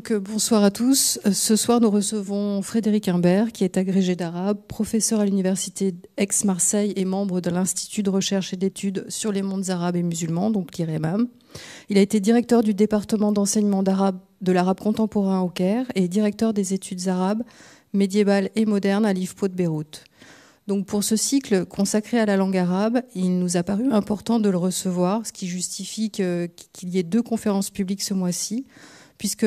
Donc euh, bonsoir à tous. Euh, ce soir, nous recevons Frédéric Imbert, qui est agrégé d'arabe, professeur à l'université Aix-Marseille et membre de l'Institut de recherche et d'études sur les mondes arabes et musulmans, donc l'IREMAM. Il a été directeur du département d'enseignement d'arabe de l'arabe contemporain au Caire et directeur des études arabes médiévales et modernes à l'IFPO de Beyrouth. Donc pour ce cycle consacré à la langue arabe, il nous a paru important de le recevoir, ce qui justifie qu'il y ait deux conférences publiques ce mois-ci puisque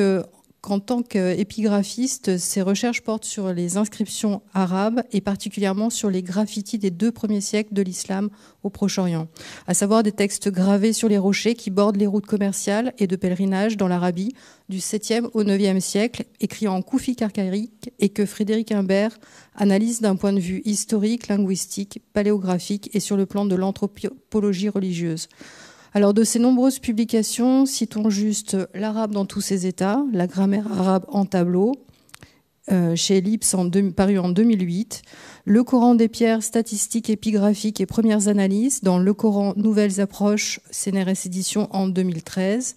qu'en tant qu'épigraphiste, ses recherches portent sur les inscriptions arabes et particulièrement sur les graffitis des deux premiers siècles de l'islam au Proche-Orient, à savoir des textes gravés sur les rochers qui bordent les routes commerciales et de pèlerinage dans l'Arabie du 7e au 9e siècle, écrits en koufi carcarique et que Frédéric Imbert analyse d'un point de vue historique, linguistique, paléographique et sur le plan de l'anthropologie religieuse. Alors de ces nombreuses publications, citons juste l'arabe dans tous ses états, la grammaire arabe en tableau, euh, chez Ellipse paru en 2008, le Coran des pierres, statistiques, épigraphiques et premières analyses dans le Coran Nouvelles approches, CNRS édition en 2013,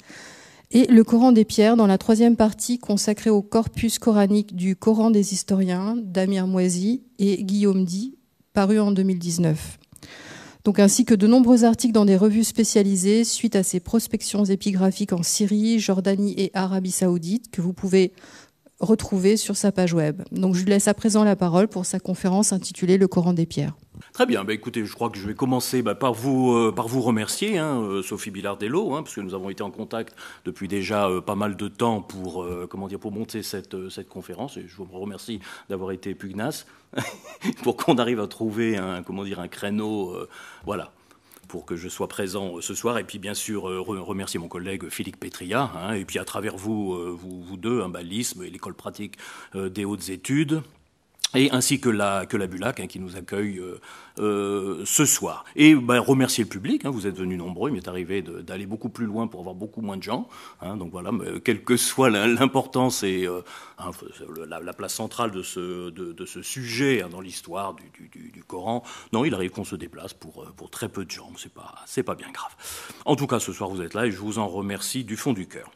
et le Coran des pierres dans la troisième partie consacrée au corpus coranique du Coran des historiens d'Amir Moisi et Guillaume Di, paru en 2019 donc ainsi que de nombreux articles dans des revues spécialisées suite à ces prospections épigraphiques en Syrie, Jordanie et Arabie Saoudite que vous pouvez retrouver sur sa page web. Donc je lui laisse à présent la parole pour sa conférence intitulée Le Coran des pierres. Très bien, bah, écoutez, je crois que je vais commencer bah, par, vous, euh, par vous remercier, hein, euh, Sophie Billardello, hein, parce que nous avons été en contact depuis déjà euh, pas mal de temps pour, comment dire, pour monter cette, cette conférence, et je vous remercie d'avoir été pugnace pour qu'on arrive à trouver un, comment dire, un créneau, voilà, pour que je sois présent ce soir. Et puis, bien sûr, remercier mon collègue Philippe Petria. Hein, et puis, à travers vous, vous, vous deux, un balisme et l'école pratique des hautes études, et ainsi que la, que la Bulac hein, qui nous accueille euh, euh, ce soir. Et ben, remercier le public, hein, vous êtes venus nombreux, il m'est arrivé d'aller beaucoup plus loin pour avoir beaucoup moins de gens. Hein, donc voilà, mais, quelle que soit l'importance et euh, la, place centrale de ce, de, de ce sujet dans l'histoire du, du, du, Coran, non, il arrive qu'on se déplace pour, pour très peu de gens, c'est pas, pas bien grave. En tout cas, ce soir vous êtes là et je vous en remercie du fond du cœur.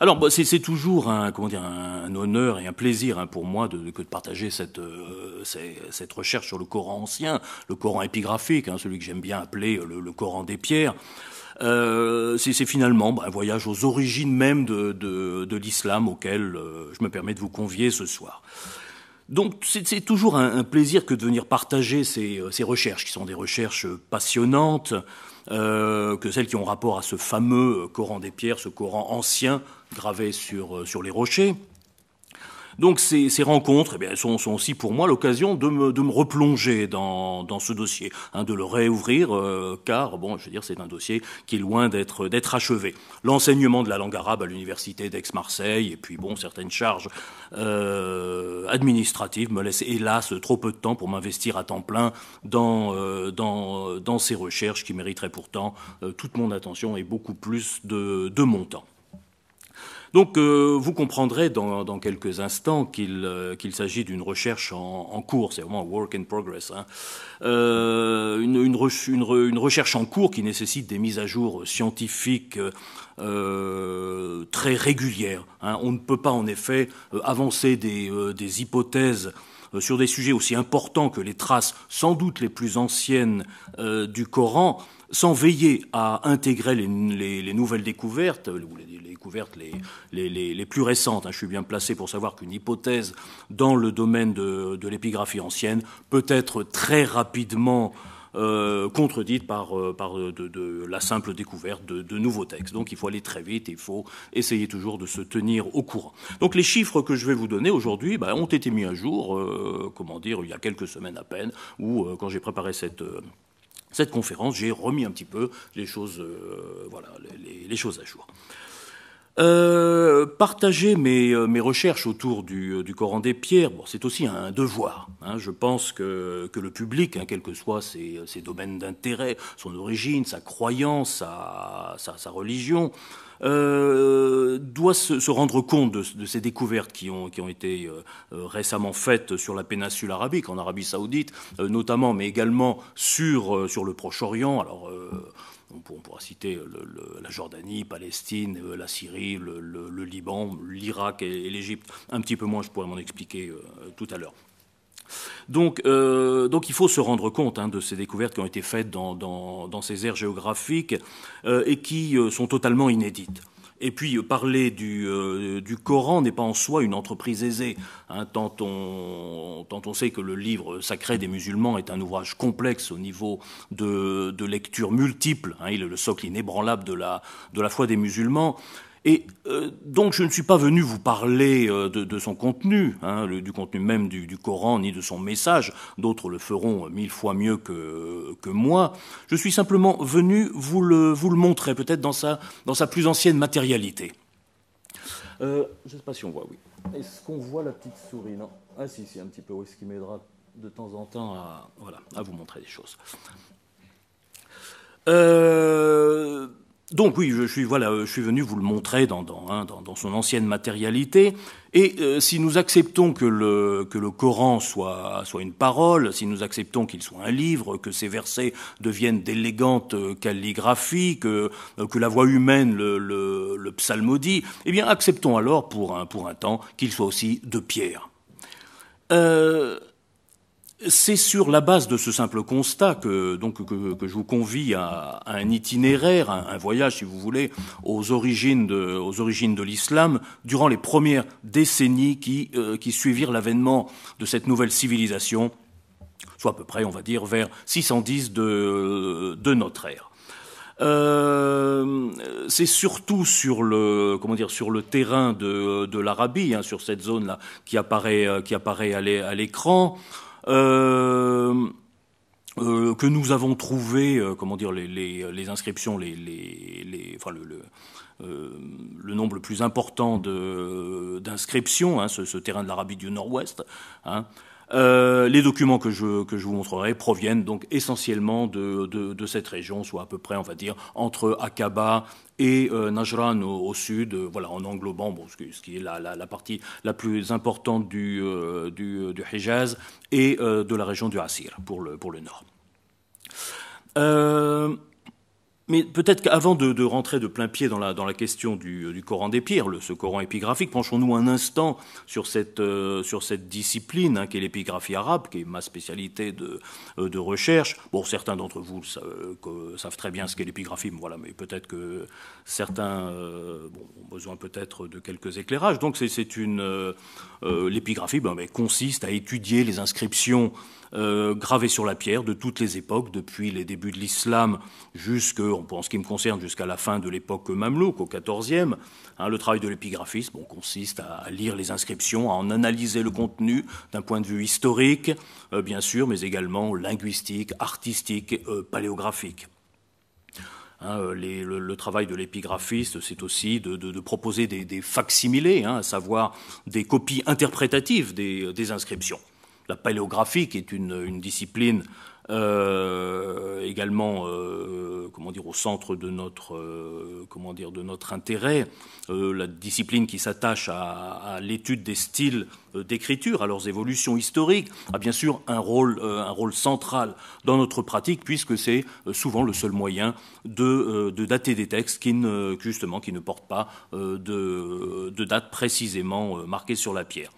Alors, c'est toujours un, honneur et un plaisir hein, pour moi de, de partager cette, euh, cette recherche sur le Coran ancien, le Coran épigraphique, hein, celui que j'aime bien appeler le, Coran des pierres. Euh, c'est finalement bah, un voyage aux origines même de, l'islam auquel euh, je me permets de vous convier ce soir. Donc c'est toujours un, plaisir que de venir partager ces, recherches, qui sont des recherches passionnantes, euh, que celles qui ont rapport à ce fameux Coran des pierres, ce Coran ancien gravé sur, euh, sur les rochers. Donc ces, ces rencontres eh bien, sont, aussi pour moi l'occasion de me, de me replonger dans, dans ce dossier, hein, de le réouvrir, euh, car bon, je veux dire, c'est un dossier qui est loin d'être d'être achevé. L'enseignement de la langue arabe à l'université d'Aix-Marseille, et puis bon, certaines charges euh, administratives me laissent hélas trop peu de temps pour m'investir à temps plein dans, dans, dans ces recherches qui mériteraient pourtant toute mon attention et beaucoup plus de, de mon temps. Donc euh, vous comprendrez dans, dans quelques instants qu'il euh, s'agit d'une recherche en, en cours, c'est vraiment un work in progress, hein. euh, une, une, une, une, recherche en cours qui nécessite des mises à jour scientifiques euh, très régulières. Hein. On ne peut pas en effet euh, avancer des, des hypothèses sur des sujets aussi importants que les traces sans doute les plus anciennes du Coran sans veiller à intégrer les, les, les nouvelles découvertes, les, découvertes les, plus récentes. Hein. Je suis bien placé pour savoir qu'une hypothèse dans le domaine de l'épigraphie ancienne peut être très rapidement euh, contredite par, euh, par de, de, la simple découverte de, nouveaux textes. Donc il faut aller très vite, il faut essayer toujours de se tenir au courant. Donc les chiffres que je vais vous donner aujourd'hui bah, ont été mis à jour, euh, comment dire, il y a quelques semaines à peine, ou euh, quand j'ai préparé cette euh, cette conférence, j'ai remis un petit peu les choses, euh, voilà, les, choses à jour. Euh, partager mes, euh, mes, recherches autour du, euh, Coran des pierres, c'est aussi un devoir. Hein. Je pense que, que le public, hein, quels que soient ses, ses domaines d'intérêt, son origine, sa croyance, sa, sa, religion, doit se, rendre compte de, ces découvertes qui ont, qui ont été récemment faites sur la péninsule arabique, en Arabie saoudite notamment, mais également sur, sur le Proche-Orient. Alors On, pourra citer la Jordanie, Palestine, la Syrie, le, Liban, l'Irak et, l'Égypte. Un petit peu moins, je pourrais m'en expliquer tout à l'heure. Donc, donc, il faut se rendre compte hein, de ces découvertes qui ont été faites dans ces aires géographiques et qui sont totalement inédites. Et puis euh, parler euh, du, Coran n'est pas en soi une entreprise aisée, hein, tant, on, tant, on, sait que le livre sacré des musulmans est un ouvrage complexe au niveau de, de lecture multiple. Hein, il est le socle inébranlable de la, de la foi des musulmans. Et euh, donc je ne suis pas venu vous parler euh, de, son contenu, hein, du contenu même du, Coran, ni de son message, d'autres le feront mille fois mieux que, moi. Je suis simplement venu vous le, montrer, peut-être dans sa, plus ancienne matérialité. Euh, je ne sais pas si on voit, oui. Est-ce qu'on voit la petite souris? Ah si, c'est un petit peu, oui, ce qui m'aidera de temps en temps à, à vous montrer des choses. Euh, donc oui, je suis voilà, je suis venu vous le montrer dans, dans, hein, dans, son ancienne matérialité. Et euh, si nous acceptons que le, que le Coran soit, soit une parole, si nous acceptons qu'il soit un livre, que ses versets deviennent d'élégantes calligraphies, que, que la voix humaine le, le, le psalmodie, eh bien acceptons alors pour un, pour un temps qu'il soit aussi de pierre. Euh, c'est sur la base de ce simple constat que, donc, que, je vous convie à, un itinéraire, un, voyage, si vous voulez, aux origines de, aux origines de l'islam durant les premières décennies qui, euh, qui suivirent l'avènement de cette nouvelle civilisation, soit à peu près, on va dire, vers 610 de, de notre ère. Euh, c'est surtout sur le comment dire sur le terrain de, de l'Arabie, hein, sur cette zone là qui apparaît euh, qui apparaît à l'écran. Euh, euh, que nous avons trouvé, euh, comment dire, les, inscriptions, les, les, enfin le, nombre le plus important d'inscriptions, hein, ce, ce, terrain de l'Arabie du Nord-Ouest. Hein, euh, les documents que je, que je vous montrerai proviennent donc essentiellement de, de, de, cette région, soit à peu près, on va dire, entre Aqaba et euh, Najran au, sud, euh, voilà, en englobant bon, ce, qui est la, la, la, partie la plus importante du, euh, du, du Hijaz et de la région du Asir pour le, pour le nord. Mais peut-être qu'avant de, rentrer de plein pied dans la, question du, du Coran des pierres, le, ce Coran épigraphique, penchons-nous un instant sur cette, euh, discipline hein, qui est l'épigraphie arabe, qui est ma spécialité de, euh, recherche. Bon, certains d'entre vous euh, savent très bien ce qu'est l'épigraphie, mais, voilà, mais peut-être que certains ont besoin peut-être de quelques éclairages. Donc c'est une l'épigraphie ben, consiste à étudier les inscriptions euh, gravé sur la pierre de toutes les époques, depuis les débuts de l'islam jusqu'à, en ce qui me concerne, jusqu'à la fin de l'époque mamelouk, au XIVe. Hein, le travail de l'épigraphiste consiste à lire les inscriptions, à en analyser le contenu d'un point de vue historique, euh, bien sûr, mais également linguistique, artistique, euh, paléographique. Hein, euh, le, travail de l'épigraphiste, c'est aussi de, proposer des, des facsimilés, hein, à savoir des copies interprétatives des inscriptions la paléographie, est une, discipline euh, également, euh, comment dire, au centre de notre, euh, comment dire, de notre intérêt, la discipline qui s'attache à, l'étude des styles d'écriture, à leurs évolutions historiques, a bien sûr un rôle, un rôle central dans notre pratique, puisque c'est souvent le seul moyen de, de, dater des textes qui ne, justement, qui ne portent pas de, de date précisément marquée sur la pierre.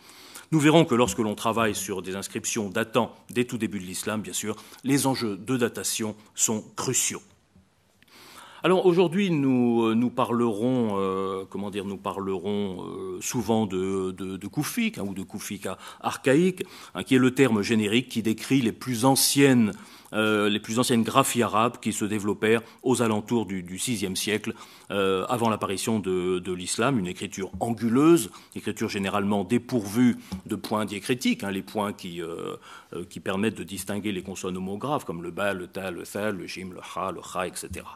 Nous verrons que lorsque l'on travaille sur des inscriptions datant des tout débuts de l'islam, bien sûr, les enjeux de datation sont cruciaux. Alors aujourd'hui, nous, euh, parlerons, euh, comment dire, nous parlerons euh, souvent de, de, de koufik hein, ou de koufik archaïque, hein, qui est le terme générique qui décrit les plus anciennes euh, les plus anciennes graphies arabes qui se développèrent aux alentours du, VIe siècle, euh, avant l'apparition de, l'islam, une écriture anguleuse, écriture généralement dépourvue de points diacritiques, hein, les points qui, euh, qui permettent de distinguer les consonnes homographes, comme le ba, le ta, le tha, le jim, le ha, le kha, etc.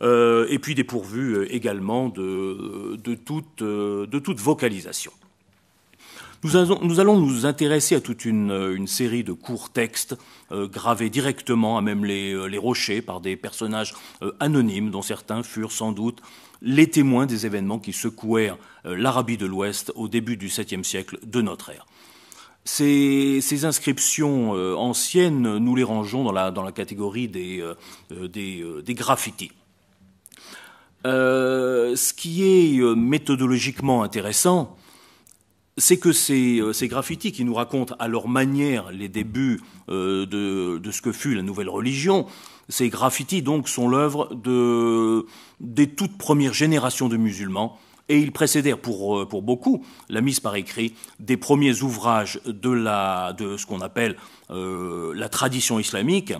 Et puis dépourvu euh, également de toute vocalisation. Nous allons, nous intéresser à toute une, une série de courts textes euh, gravés directement à même les, euh, rochers par des personnages euh, anonymes dont certains furent sans doute les témoins des événements qui secouèrent euh, l'Arabie de l'Ouest au début du 7e siècle de notre ère. Ces, inscriptions anciennes, nous les rangeons dans la, catégorie des graffitis. ce qui est méthodologiquement intéressant, c'est que ces, ces, graffitis qui nous racontent à leur manière les débuts de, de, ce que fut la nouvelle religion, ces graffitis donc sont l'œuvre de, des toutes premières générations de musulmans et ils précédèrent pour, euh, pour beaucoup la mise par écrit des premiers ouvrages de, la, ce qu'on appelle euh, la tradition islamique,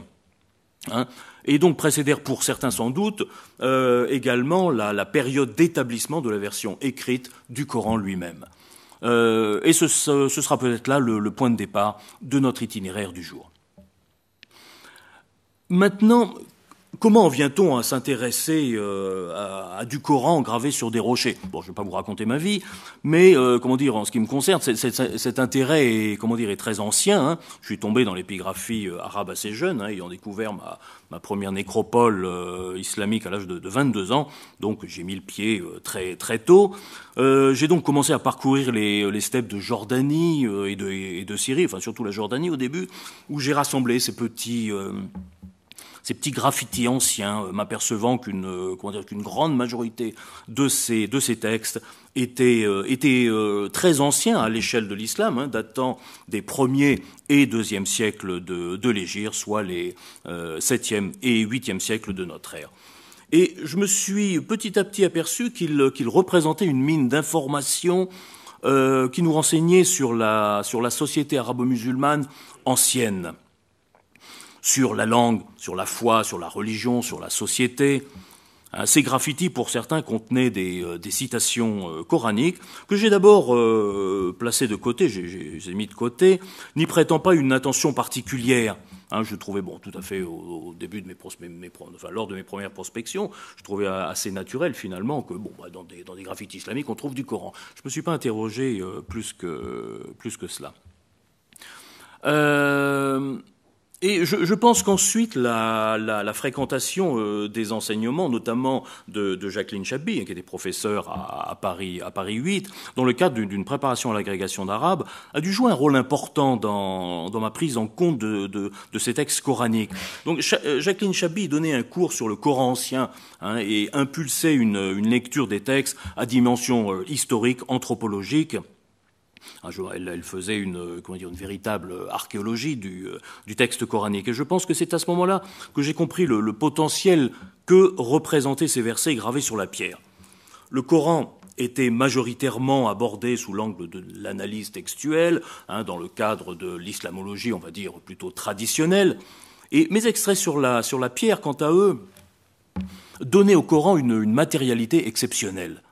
hein, et donc précédèrent pour certains sans doute euh, également la, période d'établissement de la version écrite du Coran lui-même. Et ce, sera peut-être là le point de départ de notre itinéraire du jour. Maintenant, Comment vient-on à s'intéresser euh, à, du Coran gravé sur des rochers? Bon, je ne vais pas vous raconter ma vie, mais euh, comment dire, en ce qui me concerne, cet intérêt est, comment dire, est très ancien. Hein. Je suis tombé dans l'épigraphie euh, arabe assez jeune, hein, ayant découvert ma, ma première nécropole islamique à l'âge de, de, 22 ans, donc j'ai mis le pied très très tôt. j'ai donc commencé à parcourir les, les steppes de Jordanie et de, et, de, Syrie, enfin surtout la Jordanie au début, où j'ai rassemblé ces petits ces petits graffitis anciens, euh, m'apercevant qu'une euh, qu'une grande majorité de ces, de ces textes étaient, euh, étaient très anciens à l'échelle de l'islam, hein, datant des premiers et deuxième siècles de, de l'Égypte, soit les 7e et 8e siècles de notre ère. Et je me suis petit à petit aperçu qu'il qu'il représentait une mine d'informations qui nous renseignait sur la, sur la société arabo-musulmane ancienne sur la langue, sur la foi, sur la religion, sur la société. Ces graffitis, pour certains, contenaient des, euh, citations euh, coraniques que j'ai d'abord euh, placées de côté, j'ai mis de côté, n'y prêtant pas une attention particulière. Hein, je trouvais, bon, tout à fait au, début de mes, premières prospections, je trouvais assez naturel finalement que, bon, bah, dans, des, graffitis islamiques, on trouve du Coran. Je ne me suis pas interrogé plus, que, plus que cela. Euh, et je, pense qu'ensuite, la, fréquentation euh, des enseignements, notamment de, Jacqueline Chabi, qui était professeure à, Paris, à Paris 8, dans le cadre d'une préparation à l'agrégation d'arabe, a dû jouer un rôle important dans, ma prise en compte de, ces textes coraniques. Donc euh, Jacqueline Chabi donnait un cours sur le Coran ancien hein, et impulsait une, lecture des textes à dimension euh, historique, anthropologique, elle, faisait une, une véritable archéologie du, euh, du, texte coranique. Et je pense que c'est à ce moment-là que j'ai compris le, potentiel que représentaient ces versets gravés sur la pierre. Le Coran était majoritairement abordé sous l'angle de l'analyse textuelle, hein, dans le cadre de l'islamologie, on va dire, plutôt traditionnelle. Et mes extraits sur la, pierre, quant à eux, donnaient au Coran une matérialité exceptionnelle.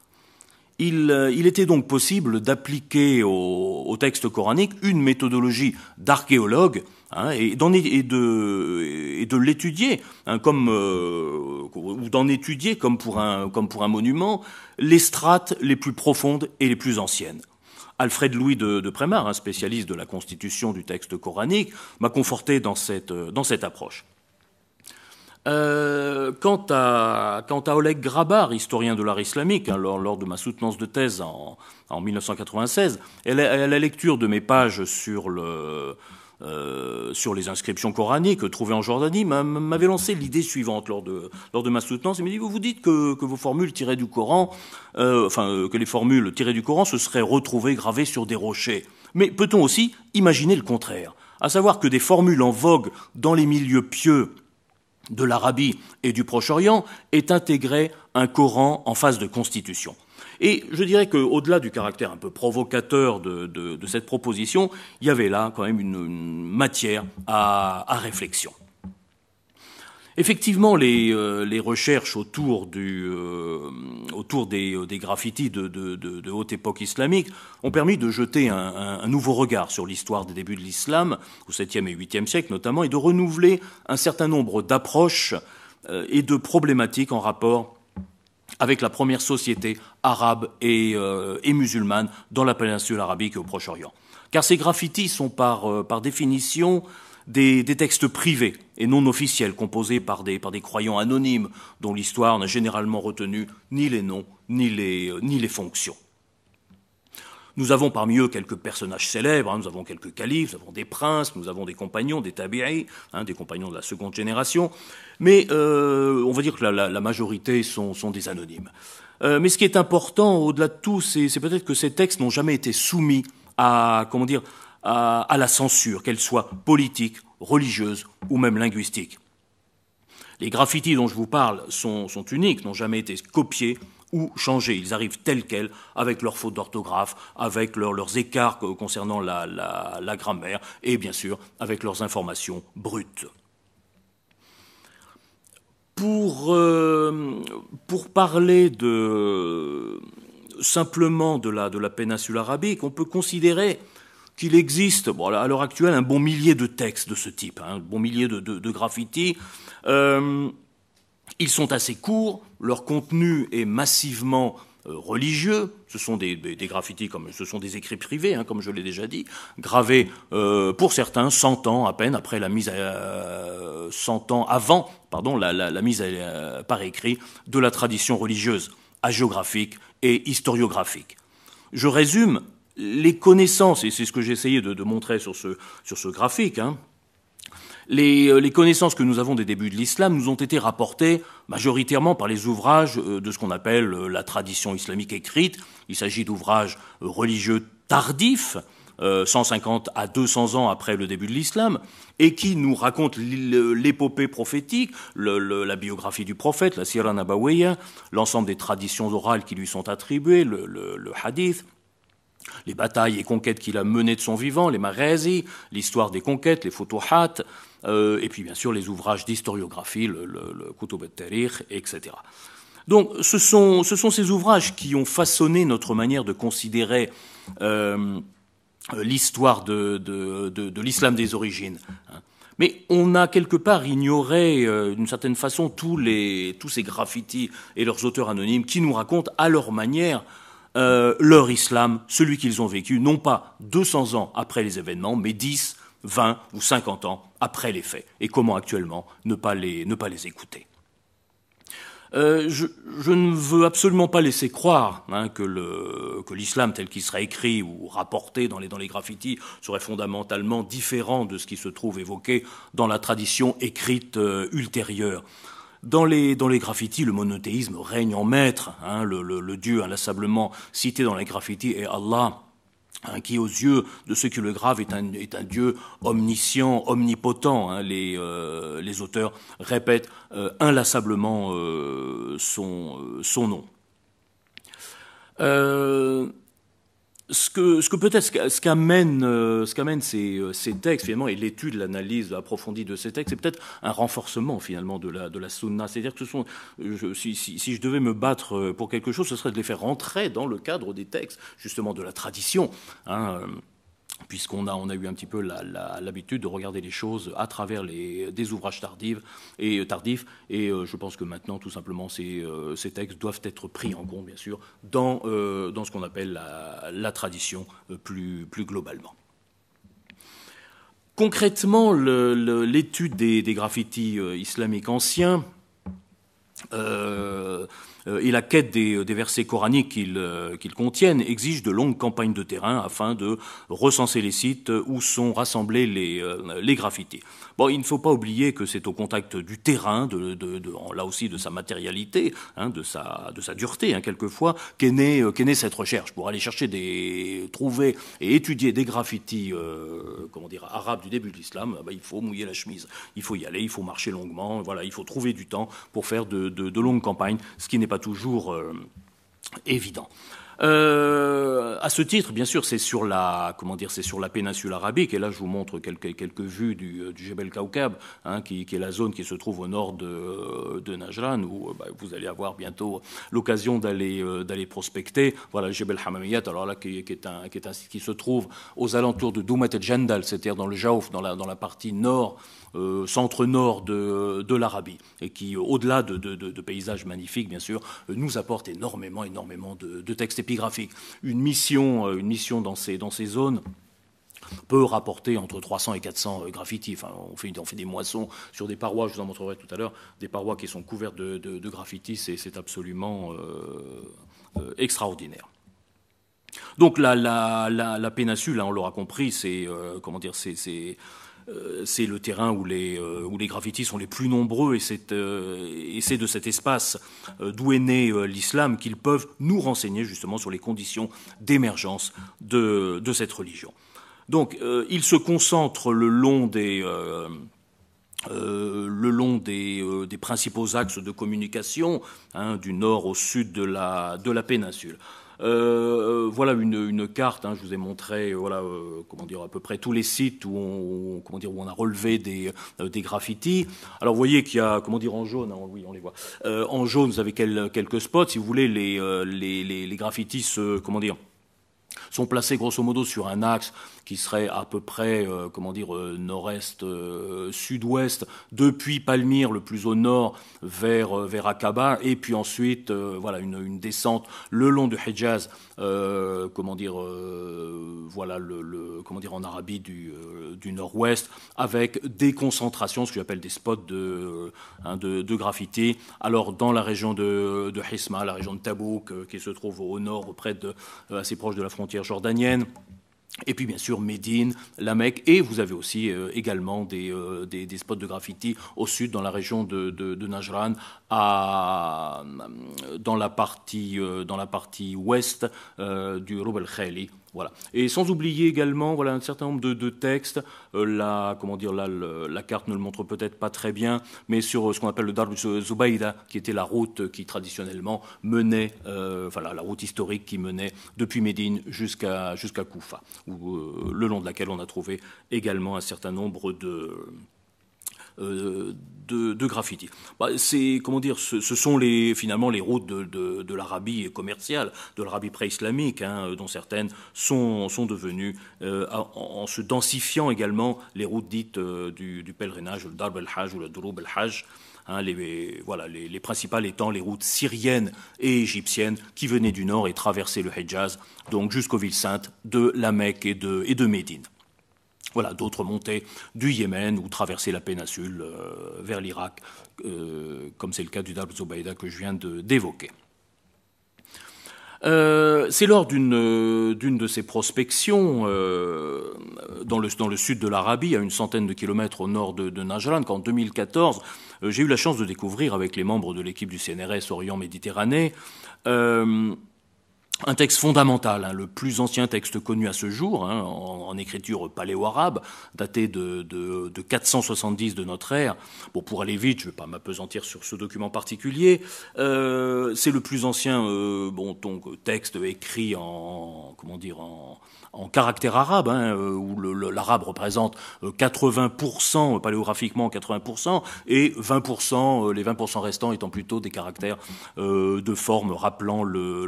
Euh, il, était donc possible d'appliquer au, texte coranique une méthodologie d'archéologue hein, et, de, l'étudier, hein, comme, euh, ou d'en étudier comme pour, un, monument les strates les plus profondes et les plus anciennes. Alfred Louis de, de un spécialiste de la constitution du texte coranique, m'a conforté dans cette, dans cette approche. Euh, quant, à, quant à Oleg Grabar, historien de l'art islamique, hein, lors, de ma soutenance de thèse en, en 1996, à la lecture de mes pages sur, le, euh, sur les inscriptions coraniques trouvées en Jordanie, m'avait lancé l'idée suivante lors de, lors de ma soutenance. Il m'a dit, vous vous dites que, que vos formules tirées du Coran, euh, enfin, euh, que les formules tirées du Coran se seraient retrouvées gravées sur des rochers. Mais peut-on aussi imaginer le contraire? À savoir que des formules en vogue dans les milieux pieux de l'Arabie et du Proche-Orient est intégré un Coran en phase de constitution. Et je dirais qu'au-delà du caractère un peu provocateur de, cette proposition, il y avait là quand même une, matière à réflexion. Effectivement, les, euh, recherches autour, euh, euh, des, graffitis de, haute époque islamique ont permis de jeter un, nouveau regard sur l'histoire des débuts de l'islam, au 7e et 8e siècle notamment, et de renouveler un certain nombre d'approches et de problématiques en rapport avec la première société arabe et, musulmane dans la péninsule arabique et au Proche-Orient. Car ces graffitis sont par définition des, textes privés et non officiels composés par des, croyants anonymes dont l'histoire n'a généralement retenu ni les noms ni les, euh, fonctions. Nous avons parmi eux quelques personnages célèbres, hein. nous avons quelques califes, nous avons des princes, nous avons des compagnons, des tabi'i, hein, des compagnons de la seconde génération, mais euh, on va dire que la, majorité sont, des anonymes. Euh, mais ce qui est important, au-delà de tout, c'est peut-être que ces textes n'ont jamais été soumis à, comment dire, à, la censure, qu'elle soit politique, religieuse ou même linguistique. Les graffitis dont je vous parle sont, uniques, n'ont jamais été copiés ou changés. Ils arrivent tels quels, avec leurs fautes d'orthographe, avec leurs écarts concernant la, grammaire, et bien sûr avec leurs informations brutes. Pour, euh, pour parler de, simplement de la, de la péninsule arabique, on peut considérer qu'il existe, bon, à l'heure actuelle, un bon millier de textes de ce type, hein, un bon millier de, graffitis. Euh, ils sont assez courts, leur contenu est massivement euh, religieux. Ce sont des, graffitis, comme ce sont des écrits privés, hein, comme je l'ai déjà dit, gravés euh, pour certains 100 ans à peine après la mise à 100 ans avant, pardon, la, mise par écrit de la tradition religieuse, hagiographique et historiographique. Je résume les connaissances, et c'est ce que j'ai essayé de, montrer sur ce, sur ce graphique, hein, euh, les, connaissances que nous avons des débuts de l'islam nous ont été rapportées majoritairement par les ouvrages euh, de ce qu'on appelle euh, la tradition islamique écrite. Il s'agit d'ouvrages religieux tardifs, 150 à 200 ans après le début de l'islam, et qui nous racontent l'épopée prophétique, la biographie du prophète, la Sirah Nabawiya, l'ensemble des traditions orales qui lui sont attribuées, le, le hadith, les batailles et conquêtes qu'il a menées de son vivant, les Maghazi, l'histoire des conquêtes, les Futuhat, euh, et puis bien sûr les ouvrages d'historiographie, le, le, Kutub al-Tarikh, etc. Donc ce sont, ce sont, ces ouvrages qui ont façonné notre manière de considérer euh, l'histoire de, l'islam des origines. Hein. Mais on a quelque part ignoré, euh, d'une certaine façon, tous ces graffitis et leurs auteurs anonymes qui nous racontent à leur manière euh, leur islam, celui qu'ils ont vécu, non pas 200 ans après les événements, mais 10, 20 ou 50 ans après les faits. Et comment actuellement ne pas les, ne pas les écouter euh, je, ne veux absolument pas laisser croire hein, que l'islam tel qu'il serait écrit ou rapporté dans les, dans les graffitis serait fondamentalement différent de ce qui se trouve évoqué dans la tradition écrite euh, ultérieure. Dans les, dans les graffitis, le monothéisme règne en maître. Hein, le, Dieu inlassablement cité dans les graffitis est Allah. Hein, qui aux yeux de ceux qui le gravent est un, est un Dieu omniscient, omnipotent. Hein. les, euh, les, auteurs répètent euh, inlassablement euh, son, son nom ce que, peut-être ce qu'amène euh, ce qu'amène ces, euh, ces, textes finalement et l'étude, l'analyse approfondie de ces textes, c'est peut-être un renforcement finalement de la de la sunna. C'est-à-dire que si, si, je devais me battre euh, pour quelque chose, ce serait de les faire rentrer dans le cadre des textes, justement de la tradition. Hein, puisqu'on a, on a eu un petit peu l'habitude de regarder les choses à travers des ouvrages tardifs, et, euh, tardifs, et euh, je pense que maintenant, tout simplement, ces, euh, ces, textes doivent être pris en compte, bien sûr, dans, ce qu'on appelle la, tradition plus, globalement. Concrètement, l'étude des, graffitis islamiques anciens et la quête des, versets coraniques qu'ils euh, contiennent exige de longues campagnes de terrain afin de recenser les sites où sont rassemblés les, euh, les graffitis. Bon, il ne faut pas oublier que c'est au contact du terrain, là aussi de sa matérialité, hein, de, sa, dureté, hein, quelquefois, qu'est née, qu'est née cette recherche pour aller chercher trouver et étudier des graffitis, euh, comment dire, arabes du début de l'islam. Bah, il faut mouiller la chemise, il faut y aller, il faut marcher longuement, voilà, il faut trouver du temps pour faire de, de longues campagnes, ce qui n'est pas toujours euh, évident. Euh, à ce titre, bien sûr, c'est sur la comment dire, c'est sur la péninsule arabique. Et là, je vous montre quelques vues du, euh, du Jebel Kaukab, hein, qui, est la zone qui se trouve au nord de, de Najran, où euh, bah, vous allez avoir bientôt l'occasion d'aller euh, d'aller prospecter. Voilà, le Jebel Hamamiyat, alors là, qui, qui, est un qui est un site qui se trouve aux alentours de Doumat el Jandal, c'est-à-dire dans le Jaouf, dans la dans la partie nord euh, centre-nord de, l'Arabie, et qui, au-delà de, paysages magnifiques, bien sûr, nous apporte énormément, énormément de, textes épigraphiques. Une mission, euh, une mission dans ces, dans ces zones peut rapporter entre 300 et 400 euh, graffitis. Enfin, on, fait, on fait des moissons sur des parois, je vous en montrerai tout à l'heure, des parois qui sont couvertes de, graffitis, c'est absolument extraordinaire. Donc la, péninsule, hein, on l'aura compris, c'est comment dire, c'est c'est le terrain où les, où les graffitis sont les plus nombreux et c'est de cet espace d'où est né l'islam qu'ils peuvent nous renseigner justement sur les conditions d'émergence de, cette religion. Donc ils se concentrent le long des euh, euh, principaux axes de communication, hein, du nord au sud de la péninsule. Euh, voilà une, carte. Hein, je vous ai montré, voilà, comment dire, à peu près tous les sites où on, comment dire, où on a relevé des, graffitis. Alors, vous voyez qu'il y a, comment dire, en jaune, hein, oui, on les voit. en jaune, vous avez quelques spots. Si vous voulez, les, les graffitis, comment dire, sont placés grosso modo sur un axe qui serait à peu près, euh, comment dire, euh, nord-est, euh, sud-ouest, depuis Palmyre, le plus au nord, vers, vers Aqaba, et puis ensuite, voilà, une, descente le long du Hejaz, comment dire, voilà, le, comment dire, en Arabie du, du nord-ouest, avec des concentrations, ce que j'appelle des spots de, hein, de, de, graffiti. Alors, dans la région de, de Hisma, la région de Tabouk, qui se trouve au nord, près de, assez proche de la frontière jordanienne, et puis bien sûr Médine, la Mecque, et vous avez aussi euh, également euh, des, spots de graffiti au sud, dans la région de, Najran, dans, la partie, euh, dans la partie ouest du Rub el Khali, Et sans oublier également un certain nombre de, textes. Euh, la, carte ne le montre peut-être pas très bien, mais sur euh, ce qu'on appelle le Darb Zubayda, qui était la route qui traditionnellement menait, euh, la, route historique qui menait depuis Médine jusqu'à jusqu'à Koufa, où, le long de laquelle on a trouvé également un certain nombre de de, de, graffiti. Bah, c'est comment dire, ce, sont finalement les routes de, l'Arabie commerciale, de l'Arabie pré-islamique, hein, dont certaines sont, sont devenues, euh, en, se densifiant également, les routes dites euh, du, pèlerinage, le Darb el-Hajj ou le Durub el-Hajj. Hein, les, voilà, les, principales étant les routes syriennes et égyptiennes qui venaient du nord et traversaient le Hejaz, donc jusqu'aux villes saintes de la Mecque et de, et de Médine. Voilà, d'autres montées du Yémen ou traverser la péninsule euh, vers l'Irak, euh, comme c'est le cas du Dab Zubayda que je viens d'évoquer. Euh, c'est lors d'une de ces prospections dans, le, sud de l'Arabie, à une centaine de kilomètres au nord de, de Najran, qu'en 2014, euh, j'ai eu la chance de découvrir avec les membres de l'équipe du CNRS Orient Méditerranée un texte fondamental, hein, le plus ancien texte connu à ce jour, hein, en, écriture paléo-arabe, daté de, de, de, 470 de notre ère. Bon, pour aller vite, je ne vais pas m'apesantir sur ce document particulier. Euh, c'est le plus ancien euh, bon, donc, texte écrit en, comment dire, caractère arabe, hein, euh, où l'arabe représente 80%, euh, paléographiquement 80%, et 20%, euh, les 20% restants étant plutôt des caractères de forme rappelant le,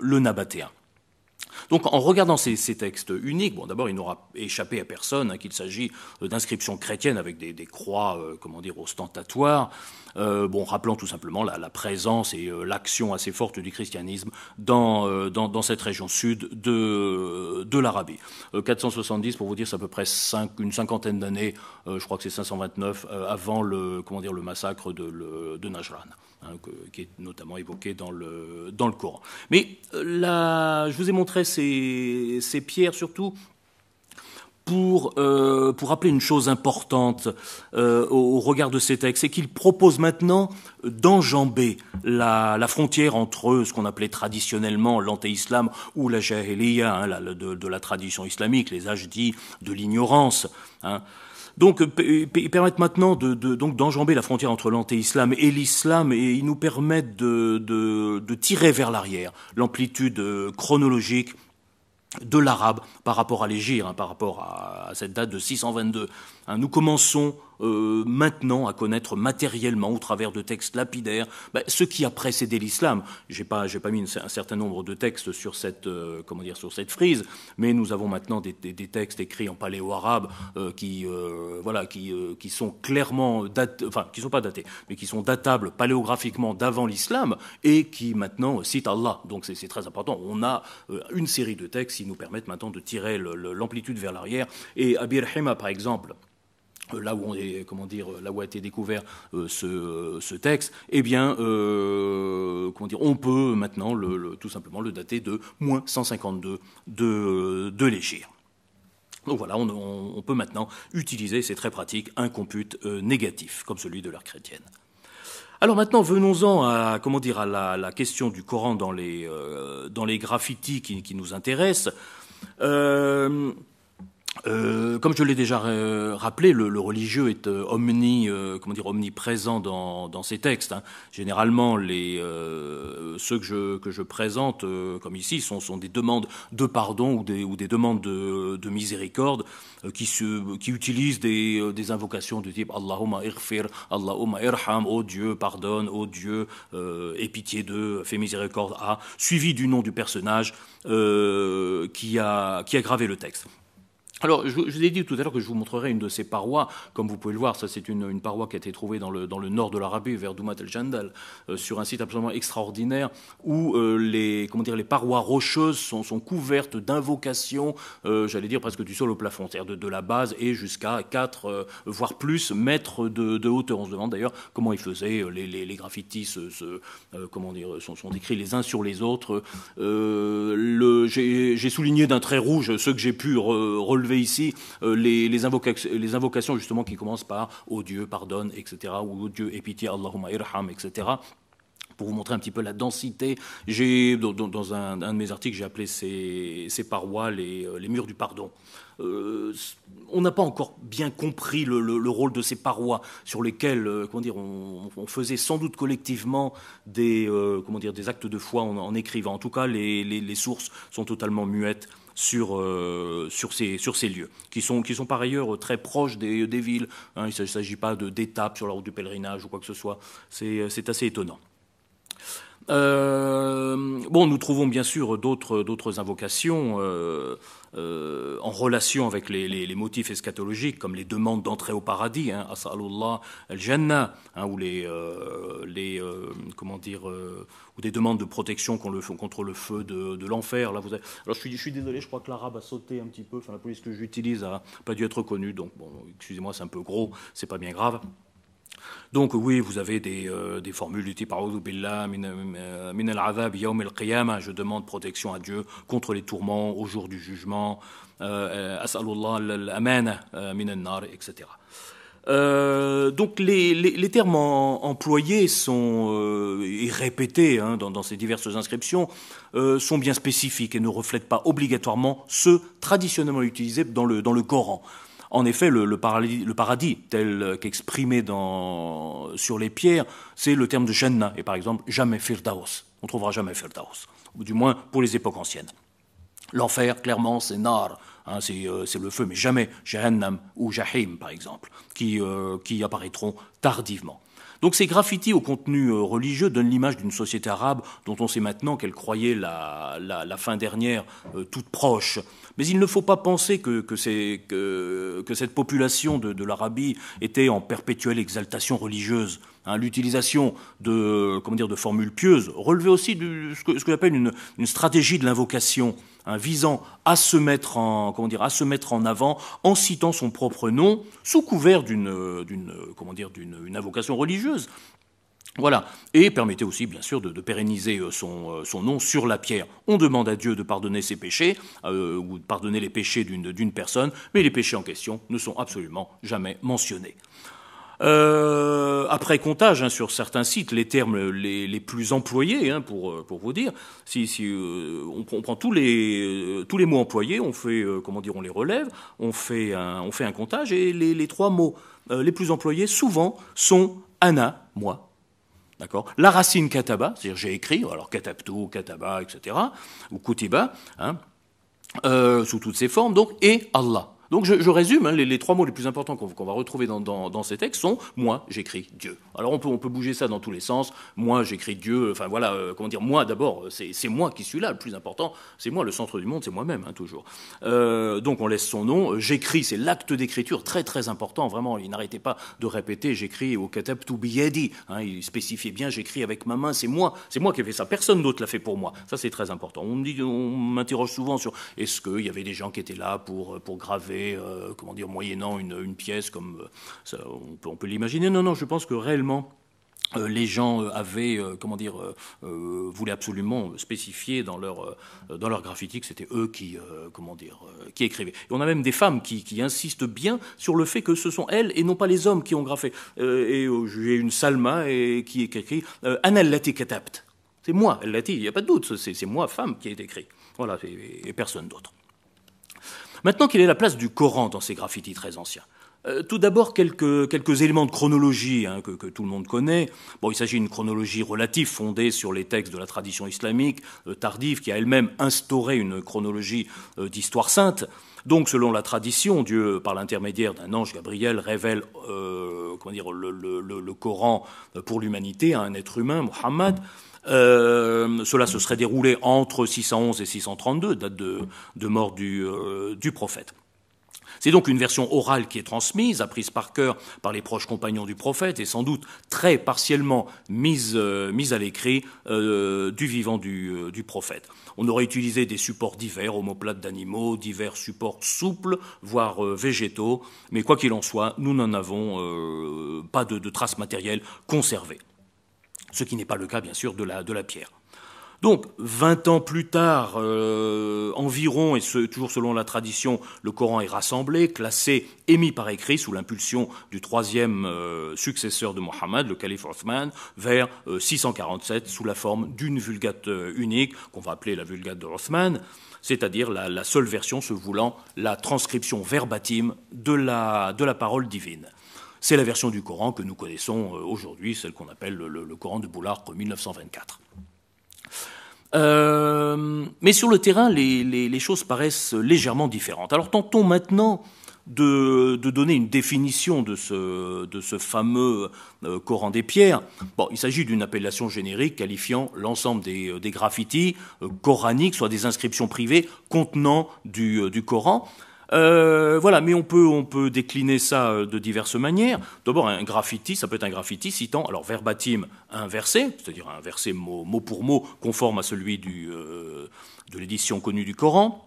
le nabatéen. Donc en regardant ces, textes uniques, bon d'abord il n'aura échappé à personne hein, qu'il s'agit d'inscriptions chrétiennes avec des, des croix, euh, comment dire, ostentatoires, euh, bon rappelant tout simplement la, la présence et euh, l'action assez forte du christianisme dans, euh, dans, dans, cette région sud de, de l'Arabie. 470 pour vous dire c'est à peu près 5, une cinquantaine d'années, je crois que c'est 529 avant le comment dire le massacre de, de Najran hein, qui est notamment évoqué dans le, dans le Coran. Mais là, je vous ai montré ces, ces pierres surtout pour, euh, pour rappeler une chose importante euh, au, regard de ces textes, c'est qu'il propose maintenant d'enjamber la, frontière entre ce qu'on appelait traditionnellement l'anté-islam ou la jahiliya, hein, de, la tradition islamique, les âges dits de l'ignorance. Hein, donc, euh, ils permettent maintenant de, donc d'enjamber la frontière entre l'anté-islam et l'islam, et ils nous permettent de, tirer vers l'arrière l'amplitude chronologique de l'arabe par rapport à l'égir, hein, par rapport à, cette date de 622. Hein, nous commençons euh, maintenant à connaître matériellement, au travers de textes lapidaires, ben, ce qui a précédé l'islam. J'ai pas, pas mis un certain nombre de textes sur cette, euh, comment dire, sur cette frise, mais nous avons maintenant des, textes écrits en paléo-arabe euh, qui, voilà, qui, qui sont clairement enfin, qui sont pas datés, mais qui sont datables paléographiquement d'avant l'islam et qui maintenant citent Allah. Donc c'est très important. On a une série de textes qui nous permettent maintenant de tirer l'amplitude vers l'arrière. Et Abir Hima, par exemple, là où on où a été découvert ce, texte, eh bien, on peut maintenant tout simplement le dater de moins 152 de, de l'Égypte. Donc voilà, on, peut maintenant utiliser, c'est très pratique, un compute euh, négatif, comme celui de l'ère chrétienne. Alors maintenant, venons-en à, comment dire, la, question du Coran dans les, euh, graffitis qui nous intéressent. Euh, euh, comme je l'ai déjà euh, rappelé, le, religieux est euh, omni, comment dire, omniprésent dans, dans ces textes. Hein. Généralement, ceux que je, présente, comme ici, sont, des demandes de pardon ou des, demandes de, de miséricorde qui, se, qui utilisent des, invocations du type Allahumma irfir, Allahumma irham, oh Dieu, pardonne, oh Dieu, aie pitié d'eux, fais miséricorde à, suivi du nom du personnage qui a gravé le texte. Alors, je, vous ai dit tout à l'heure que je vous montrerai une de ces parois. Comme vous pouvez le voir, ça c'est une, paroi qui a été trouvée dans le, dans le nord de l'Arabie, vers Doumat el-Jandal, euh, sur un site absolument extraordinaire, où euh, les, comment dire, les parois rocheuses sont, sont couvertes d'invocations, euh, j'allais dire presque du sol au plafond, c'est-à-dire de, la base et jusqu'à 4, voire plus mètres de, hauteur. On se demande d'ailleurs comment ils faisaient. Les, les, graffitis se, comment dire, sont, sont, décrits les uns sur les autres. j'ai souligné d'un trait rouge ceux que j'ai pu relever ici euh, les, les, invocations justement qui commencent par « Oh Dieu, pardonne », etc., ou « Oh Dieu, aie pitié, Allahumma irham », etc., pour vous montrer un petit peu la densité. J'ai, dans, un, de mes articles, j'ai appelé ces, ces parois les, euh, les, murs du pardon. Euh, on n'a pas encore bien compris le, rôle de ces parois sur lesquelles comment dire, on, faisait sans doute collectivement des, comment dire, des actes de foi en, écrivant. En tout cas, les, les, les, sources sont totalement muettes sur, euh, sur, ces, sur ces lieux, qui sont, qui sont par ailleurs très proches des, des villes. Hein. il ne s'agit pas d'étapes sur la route du pèlerinage ou quoi que ce soit. C'est assez étonnant. Euh, bon, nous trouvons bien sûr d'autres invocations euh, euh, en relation avec les, motifs eschatologiques, comme les demandes d'entrée au paradis, hein, As'alullah al-Jannah, hein, ou les, comment dire, ou des demandes de protection contre le, feu de, l'enfer. Là, vous Alors, je suis, désolé, je crois que l'arabe a sauté un petit peu. Enfin, la police que j'utilise a pas dû être connue, donc excusez-moi, c'est un peu gros, c'est pas bien grave. Donc oui, vous avez des, euh, formules du type billah min euh, al-azab yawm al-qiyamah, je demande protection à Dieu contre les tourments au jour du jugement, euh, as'alullah al-amana min al-nar, etc. donc les, termes employés sont et répétés hein, dans, ces diverses inscriptions sont bien spécifiques et ne reflètent pas obligatoirement ceux traditionnellement utilisés dans le Coran. En effet, le, paradis, tel qu'exprimé sur les pierres, c'est le terme de Jannah. Et par exemple, jamais Firdaus. On trouvera jamais Firdaus. Ou du moins pour les époques anciennes. L'enfer, clairement, c'est Nar. Hein, euh, c'est le feu, mais jamais Jahannam ou Jahim, par exemple, qui, euh, apparaîtront tardivement. Donc ces graffitis au contenu euh, religieux donnent l'image d'une société arabe dont on sait maintenant qu'elle croyait la, fin dernière toute proche. Mais il ne faut pas penser que, cette population de, l'Arabie était en perpétuelle exaltation religieuse. Hein, L'utilisation de, de formules pieuses relevait aussi de ce que, j'appelle une, stratégie de l'invocation, hein, visant à se, mettre en, comment dire, à se mettre en avant en citant son propre nom sous couvert d'une invocation religieuse. Voilà. Et permettait aussi, bien sûr, de, pérenniser euh, euh, son, nom sur la pierre. On demande à Dieu de pardonner ses péchés, euh, ou de pardonner les péchés d'une personne, mais les péchés en question ne sont absolument jamais mentionnés. après comptage hein, sur certains sites, les termes les, plus employés, hein, pour, pour vous dire, si, si on, prend tous les, tous les mots employés, on fait, comment dire, on les relève, on fait un, on fait un comptage, et les, les trois mots les plus employés, souvent, sont Anna, moi, D'accord? La racine kataba, c'est-à-dire j'ai écrit, alors katabtu, kataba, etc., ou kutiba, hein, euh, sous toutes ses formes, donc, et Allah. Donc je, résume, hein, les, trois mots les plus importants qu'on va retrouver dans, ces textes sont moi, j'écris Dieu. Alors on peut, on peut bouger ça dans tous les sens. Moi, j'écris Dieu. Enfin voilà, euh, comment dire, moi d'abord, c'est moi qui suis là. Le plus important, c'est moi, le centre du monde, c'est moi-même, hein, toujours. Euh, donc on laisse son nom. J'écris, c'est l'acte d'écriture, très très important, vraiment. Il n'arrêtait pas de répéter, j'écris au katab to biyadi. Hein, il spécifiait bien, j'écris avec ma main, c'est moi, c'est moi qui ai fait ça. Personne d'autre l'a fait pour moi. Ça c'est très important. On, m'interroge souvent sur est-ce qu'il y avait des gens qui étaient là pour, pour graver fait, comment dire, moyennant une, pièce comme ça, on peut l'imaginer. Non, non, je pense que réellement euh, les gens euh, avaient, euh, comment dire, voulaient absolument spécifier dans leur, dans leur graffiti que c'était eux qui, comment dire, qui écrivaient. On a même des femmes qui, insistent bien sur le fait que ce sont elles et non pas les hommes qui ont graffé. et j'ai une Salma qui, écrit Anna Lati Katapt. C'est moi, elle il n'y a pas de doute, c'est moi, femme, qui ai écrit. Voilà, et personne d'autre. Maintenant, quelle est la place du Coran dans ces graffitis très anciens? Euh, tout d'abord, quelques, quelques, éléments de chronologie hein, que, tout le monde connaît. Il s'agit d'une chronologie relative fondée sur les textes de la tradition islamique euh, tardive, qui a elle-même instauré une chronologie euh, d'histoire sainte. Donc, selon la tradition, Dieu, par l'intermédiaire d'un ange Gabriel, révèle comment dire, le, Coran pour l'humanité à un être humain, Muhammad. cela se serait déroulé entre 611 et 632, date de, mort du, du prophète. C'est donc une version orale qui est transmise, apprise par cœur par les proches compagnons du prophète et sans doute très partiellement mise, euh, mise à l'écrit euh, du vivant du, euh, prophète. On aurait utilisé des supports divers, homoplates d'animaux, divers supports souples, voire végétaux, mais quoi qu'il en soit, nous n'en avons pas de traces matérielles conservées. Ce qui n'est pas le cas, bien sûr, de la, pierre. Donc, 20 ans plus tard, euh, environ, et toujours selon la tradition, le Coran est rassemblé, classé et mis par écrit sous l'impulsion du troisième euh, successeur de Mohammed, le calife Othman, vers 647 euh, sous la forme d'une vulgate unique, qu'on va appeler la vulgate de Othman, c'est-à-dire la, seule version se voulant la transcription verbatim de la, de la parole divine. C'est la version du Coran que nous connaissons aujourd'hui, celle qu'on appelle le, Coran de Boulark 1924. Euh, mais sur le terrain, les, choses paraissent légèrement différentes. Alors tentons maintenant de, donner une définition de ce, fameux euh, Coran des pierres. Il s'agit d'une appellation générique qualifiant l'ensemble des, euh, graffitis coraniques, soit des inscriptions privées contenant du Coran. Euh, voilà, mais on peut, on peut décliner ça euh, de diverses manières. D'abord, un graffiti, ça peut être un graffiti citant, alors verbatim, un verset, c'est-à-dire un verset mot, pour mot conforme à celui euh, de l'édition connue du Coran.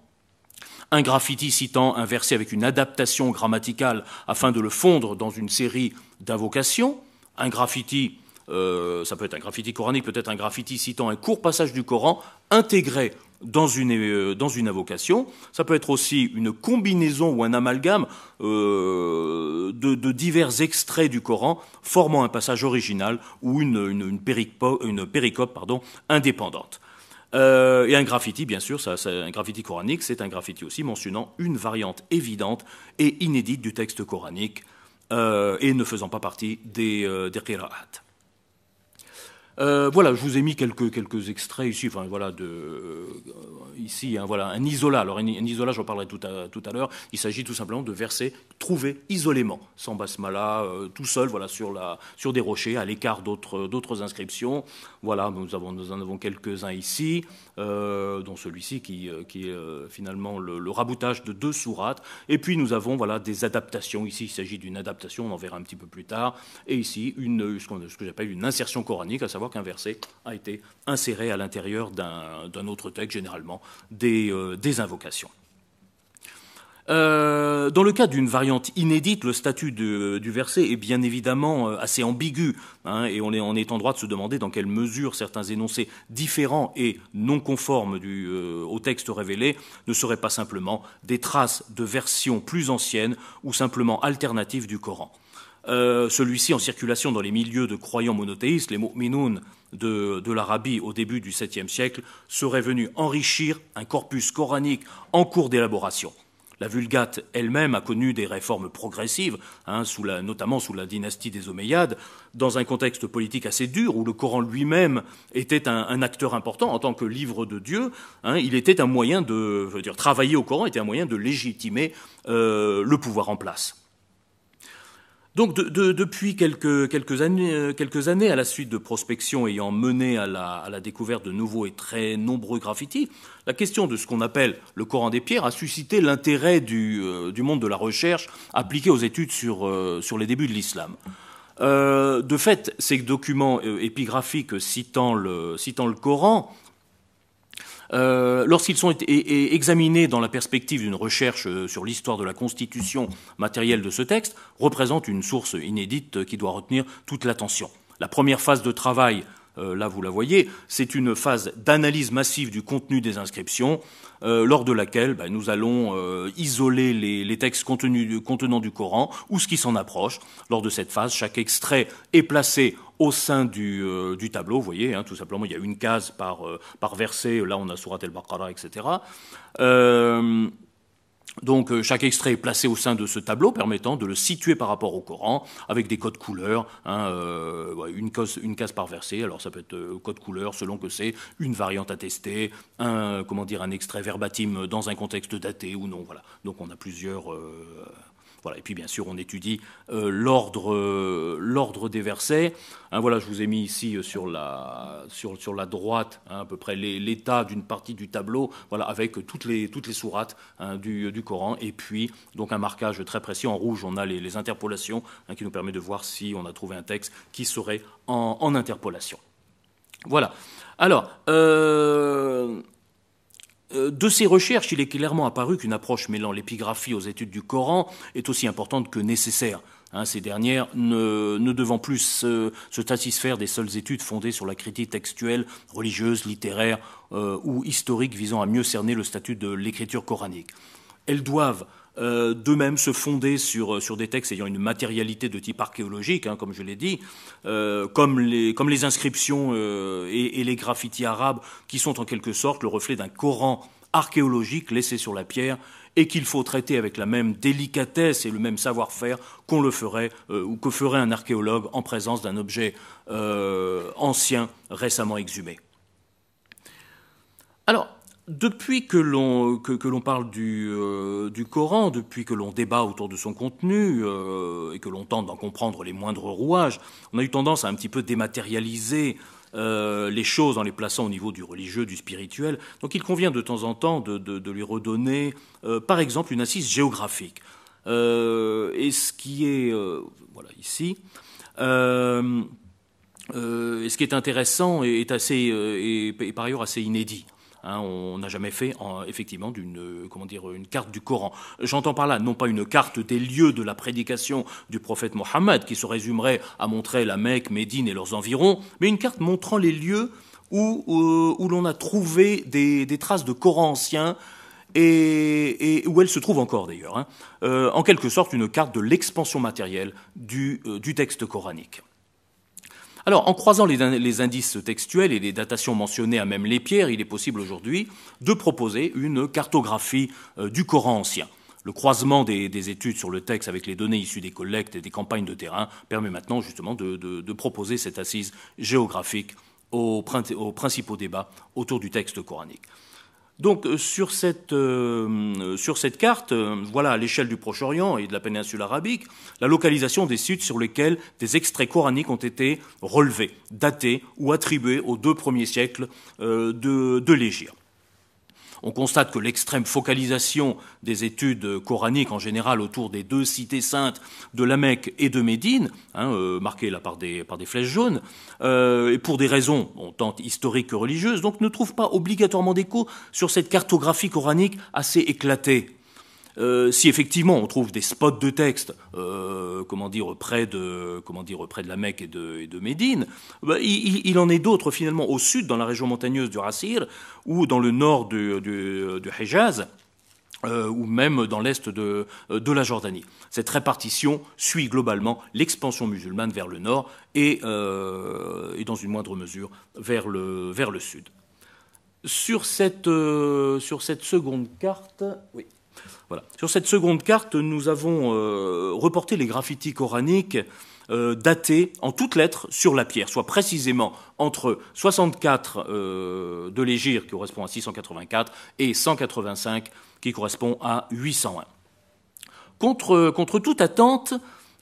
Un graffiti citant un verset avec une adaptation grammaticale afin de le fondre dans une série d'invocations. Un graffiti ça peut être un graffiti coranique, peut-être un graffiti citant un court passage du Coran intégré dans une, euh, dans une invocation. Ça peut être aussi une combinaison ou un amalgame euh, de, divers extraits du Coran formant un passage original ou une, une, péricope pardon, indépendante. Euh, et un graffiti, bien sûr, ça, un graffiti coranique, c'est un graffiti aussi mentionnant une variante évidente et inédite du texte coranique et ne faisant pas partie des, des euh, voilà, je vous ai mis quelques, quelques extraits ici, enfin voilà, de, euh, ici, hein, voilà, un isola. Alors un, isola, j'en parlerai tout à, tout à l'heure. Il s'agit tout simplement de versets trouvés isolément, sans basmala, euh, tout seul, voilà, sur, la, sur des rochers, à l'écart d'autres, d'autres inscriptions. Voilà, nous, avons, nous en avons quelques-uns ici, dont celui-ci qui, qui est finalement le, raboutage de deux sourates. Et puis nous avons voilà, des adaptations. Ici, il s'agit d'une adaptation, on en verra un petit peu plus tard. Et ici, une, ce, que j'appelle une insertion coranique, à savoir qu'un verset a été inséré à l'intérieur d'un autre texte, généralement des, euh, invocations. Euh, dans le cas d'une variante inédite, le statut du verset est bien évidemment euh, assez ambigu, hein, et on est, en droit de se demander dans quelle mesure certains énoncés différents et non conformes du, au texte révélé ne seraient pas simplement des traces de versions plus anciennes ou simplement alternatives du Coran. Euh, celui-ci en circulation dans les milieux de croyants monothéistes, les mu'minoun de, de l'Arabie au début du 7e siècle, serait venu enrichir un corpus coranique en cours d'élaboration. La Vulgate elle-même a connu des réformes progressives, hein, notamment sous la dynastie des Omeyyades, dans un contexte politique assez dur où le Coran lui-même était un, acteur important en tant que livre de Dieu. Hein, il était un moyen de, je travailler au Coran était un moyen de légitimer euh, le pouvoir en place. Donc depuis quelques, quelques, années, euh, quelques, années, à la suite de prospection ayant mené à la, découverte de nouveaux et très nombreux graffitis, la question de ce qu'on appelle le Coran des pierres a suscité l'intérêt du, euh, monde de la recherche appliqué aux études sur, euh, les débuts de l'islam. de fait, ces documents épigraphiques citant le Coran lorsqu'ils sont examinés dans la perspective d'une recherche sur l'histoire de la constitution matérielle de ce texte, représentent une source inédite qui doit retenir toute l'attention. La première phase de travail euh, là vous la voyez, c'est une phase d'analyse massive du contenu des inscriptions, euh, lors de laquelle ben, nous allons euh, isoler les, textes contenant du Coran ou ce qui s'en approche. Lors de cette phase, chaque extrait est placé au sein du, tableau, vous voyez, hein, tout simplement, il y a une case par, par verset, là on a Surat el-Baqarah, etc. Donc euh, chaque extrait est placé au sein de ce tableau permettant de le situer par rapport au Coran avec des codes couleurs, hein, euh, une, case, par verset. Alors ça peut être euh, code couleur selon que c'est une variante attestée, un comment dire un extrait verbatim dans un contexte daté ou non. Voilà. Donc on a plusieurs et puis bien sûr, on étudie euh, euh, l'ordre, des versets. Hein, voilà, je vous ai mis ici euh, sur la, droite hein, à peu près l'état d'une partie du tableau, voilà, avec toutes les, sourates hein, du, du, Coran. Et puis, donc un marquage très précis. En rouge, on a les, interpolations qui nous permet de voir si on a trouvé un texte qui serait en, en interpolation. Voilà. Alors, euh, de ces recherches, il est clairement apparu qu'une approche mêlant l'épigraphie aux études du Coran est aussi importante que nécessaire. Hein, ces dernières ne, devant plus se, satisfaire des seules études fondées sur la critique textuelle, religieuse, littéraire euh, ou historique visant à mieux cerner le statut de l'écriture coranique. Elles doivent euh, d'eux-mêmes se fonder sur, sur des textes ayant une matérialité de type archéologique, hein, comme je l'ai dit, comme, les, comme les inscriptions et, et, les graffitis arabes, qui sont en quelque sorte le reflet d'un Coran archéologique laissé sur la pierre et qu'il faut traiter avec la même délicatesse et le même savoir-faire qu'on le ferait euh, ou que ferait un archéologue en présence d'un objet euh, ancien récemment exhumé. Alors, depuis que l'on que, parle du, euh, du, Coran, depuis que l'on débat autour de son contenu et que l'on tente d'en comprendre les moindres rouages, on a eu tendance à un petit peu dématérialiser euh, les choses en les plaçant au niveau du religieux, du spirituel. Donc il convient de temps en temps de, lui redonner, euh, par exemple, une assise géographique. Euh, et ce qui est, voilà, ici, ce qui est intéressant est assez, et par ailleurs assez inédit. Hein, on n'a jamais fait effectivement d'une euh, une carte du Coran. J'entends par là non pas une carte des lieux de la prédication du prophète Mohammed qui se résumerait à montrer la Mecque, Médine et leurs environs, mais une carte montrant les lieux où, l'on a trouvé des, traces de Coran ancien et, où elles se trouvent encore d'ailleurs. Hein. Euh, en quelque sorte une carte de l'expansion matérielle du euh, texte coranique. Alors, en croisant les, indices textuels et les datations mentionnées à même les pierres, il est possible aujourd'hui de proposer une cartographie euh, du Coran ancien. Le croisement des, études sur le texte avec les données issues des collectes et des campagnes de terrain permet maintenant justement de, proposer cette assise géographique aux principaux débats autour du texte coranique. Donc euh, sur cette, euh, sur cette carte, euh, voilà à l'échelle du Proche-Orient et de la péninsule arabique, la localisation des sites sur lesquels des extraits coraniques ont été relevés, datés ou attribués aux deux premiers siècles de, de l'Égypte. On constate que l'extrême focalisation des études coraniques en général autour des deux cités saintes de la Mecque et de Médine, hein, euh, marquées là par des, flèches jaunes, euh, et pour des raisons tant historiques que religieuses, donc ne trouve pas obligatoirement d'écho sur cette cartographie coranique assez éclatée. Euh, si effectivement on trouve des spots de texte, euh, comment dire près de comment dire près de la Mecque et de, Médine, bah, il, en est d'autres finalement au sud, dans la région montagneuse du Rassir, ou dans le nord du, Hejaz. Euh, ou même dans l'est de, la Jordanie. Cette répartition suit globalement l'expansion musulmane vers le nord et, et, dans une moindre mesure vers le, vers le sud. Sur cette, sur cette seconde carte, oui. Sur cette seconde carte, nous avons euh, reporté les graffitis coraniques euh, datés en toutes lettres sur la pierre, soit précisément entre 64 euh, de l'Égir, qui correspond à 684, et 185, qui correspond à 801. Contre, toute attente,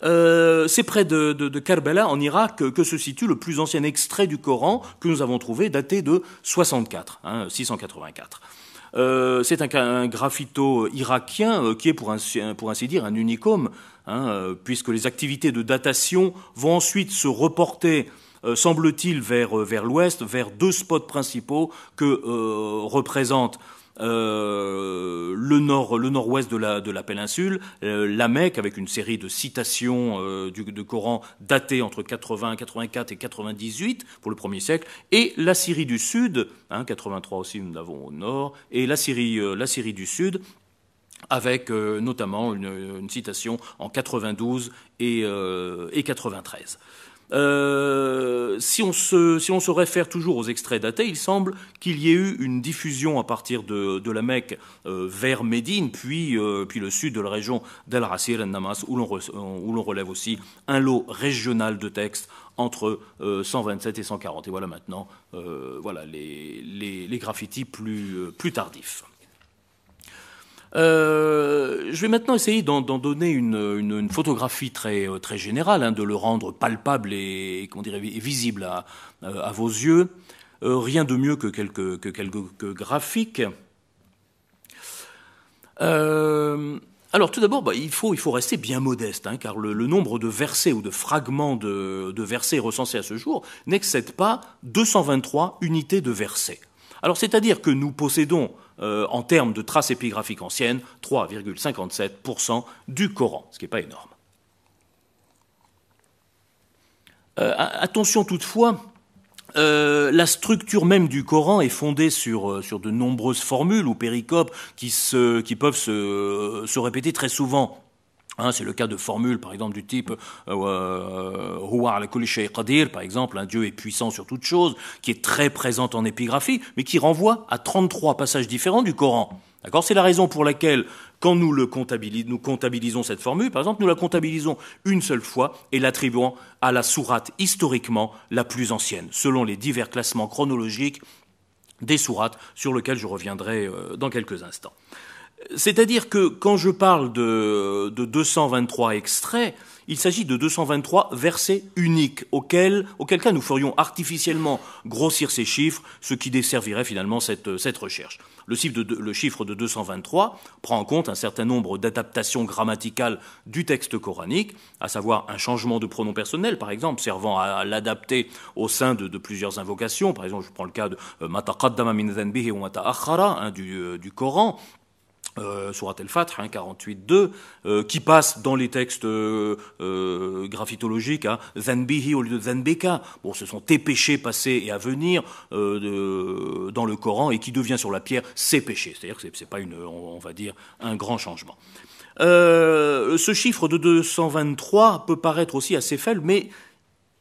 c'est près de, de, Karbala, en Irak, que, se situe le plus ancien extrait du Coran que nous avons trouvé, daté de 64, 684. Euh, c'est un, graffito irakien euh, qui est pour, ainsi dire un unicum, hein, euh, puisque les activités de datation vont ensuite se reporter semble-t-il, vers, vers l'ouest, vers deux spots principaux que représentent euh, le nord, le nord-ouest de la, de la péninsule, euh, la Mecque avec une série de citations euh, du de Coran datées entre 80, 84 et 98 pour le premier siècle, et la Syrie du Sud, hein, 83 aussi nous l'avons au nord, et la Syrie, la Syrie du Sud avec notamment une, une, citation en 92 et, et 93. Euh, si, on se, si on se réfère toujours aux extraits datés, il semble qu'il y ait eu une diffusion à partir de, de la Mecque euh, vers Médine, puis, euh, puis le sud de la région d'Al Rasir et Namas, où l'on relève aussi un lot régional de textes entre 127 et 140. Et voilà maintenant voilà les, les, les graffitis plus, plus tardifs. Euh, je vais maintenant essayer d'en donner une, photographie très, euh, très générale, hein, de le rendre palpable et, comment visible à, euh, à vos yeux. Rien de mieux que quelques, que quelques graphiques. Alors tout d'abord, bah, il, faut, il faut rester bien modeste, hein, car le, le, nombre de versets ou de fragments de, de versets recensés à ce jour n'excède pas 223 unités de versets. Alors c'est-à-dire que nous possédons euh, en termes de traces épigraphiques anciennes, 3,57% du Coran, ce qui n'est pas énorme. Euh, attention toutefois, euh, la structure même du Coran est fondée sur, de nombreuses formules ou péricopes qui, peuvent se répéter très souvent Hein, c'est le cas de formules, par exemple, du type euh, euh Qadir, par exemple, un Dieu est puissant sur toute chose, qui est très présente en épigraphie, mais qui renvoie à 33 passages différents du Coran. D'accord? C'est la raison pour laquelle, quand nous, le nous comptabilisons cette formule, par exemple, nous la comptabilisons une seule fois et l'attribuons à la sourate historiquement la plus ancienne, selon les divers classements chronologiques des sourates, sur lesquels je reviendrai euh, dans quelques instants. C'est-à-dire que quand je parle de, de 223 extraits, il s'agit de 223 versets uniques, auquel, auquel cas nous ferions artificiellement grossir ces chiffres, ce qui desservirait finalement cette, recherche. Le chiffre, de, le chiffre de 223 prend en compte un certain nombre d'adaptations grammaticales du texte coranique, à savoir un changement de pronom personnel, par exemple, servant à, l'adapter au sein de, plusieurs invocations. Par exemple, je prends le cas de euh, Mataqaddama min ou euh, du Coran, euh, Surat al-Fath, hein, 48.2, euh, qui passe dans les textes euh, euh, graphitologiques hein, Zanbihi au lieu de Zanbeka. Bon, ce sont tes péchés passés et à venir euh, dans le Coran et qui devient sur la pierre ses péchés. C'est-à-dire que c'est pas une, on, va dire, un grand changement. ce chiffre de 223 peut paraître aussi assez faible, mais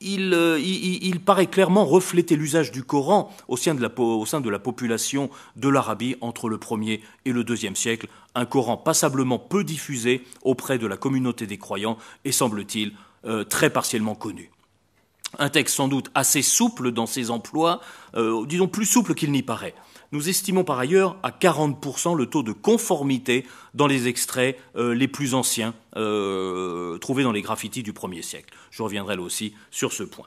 euh, il, paraît clairement refléter l'usage du Coran au sein de la, au sein de la population de l'Arabie entre le 1er et le 2e siècle, un Coran passablement peu diffusé auprès de la communauté des croyants et semble-t-il euh, très partiellement connu. Un texte sans doute assez souple dans ses emplois, euh, disons plus souple qu'il n'y paraît. Nous estimons par ailleurs à 40% le taux de conformité dans les extraits euh, les plus anciens euh, trouvés dans les graffitis du 1er siècle. Je reviendrai là aussi sur ce point.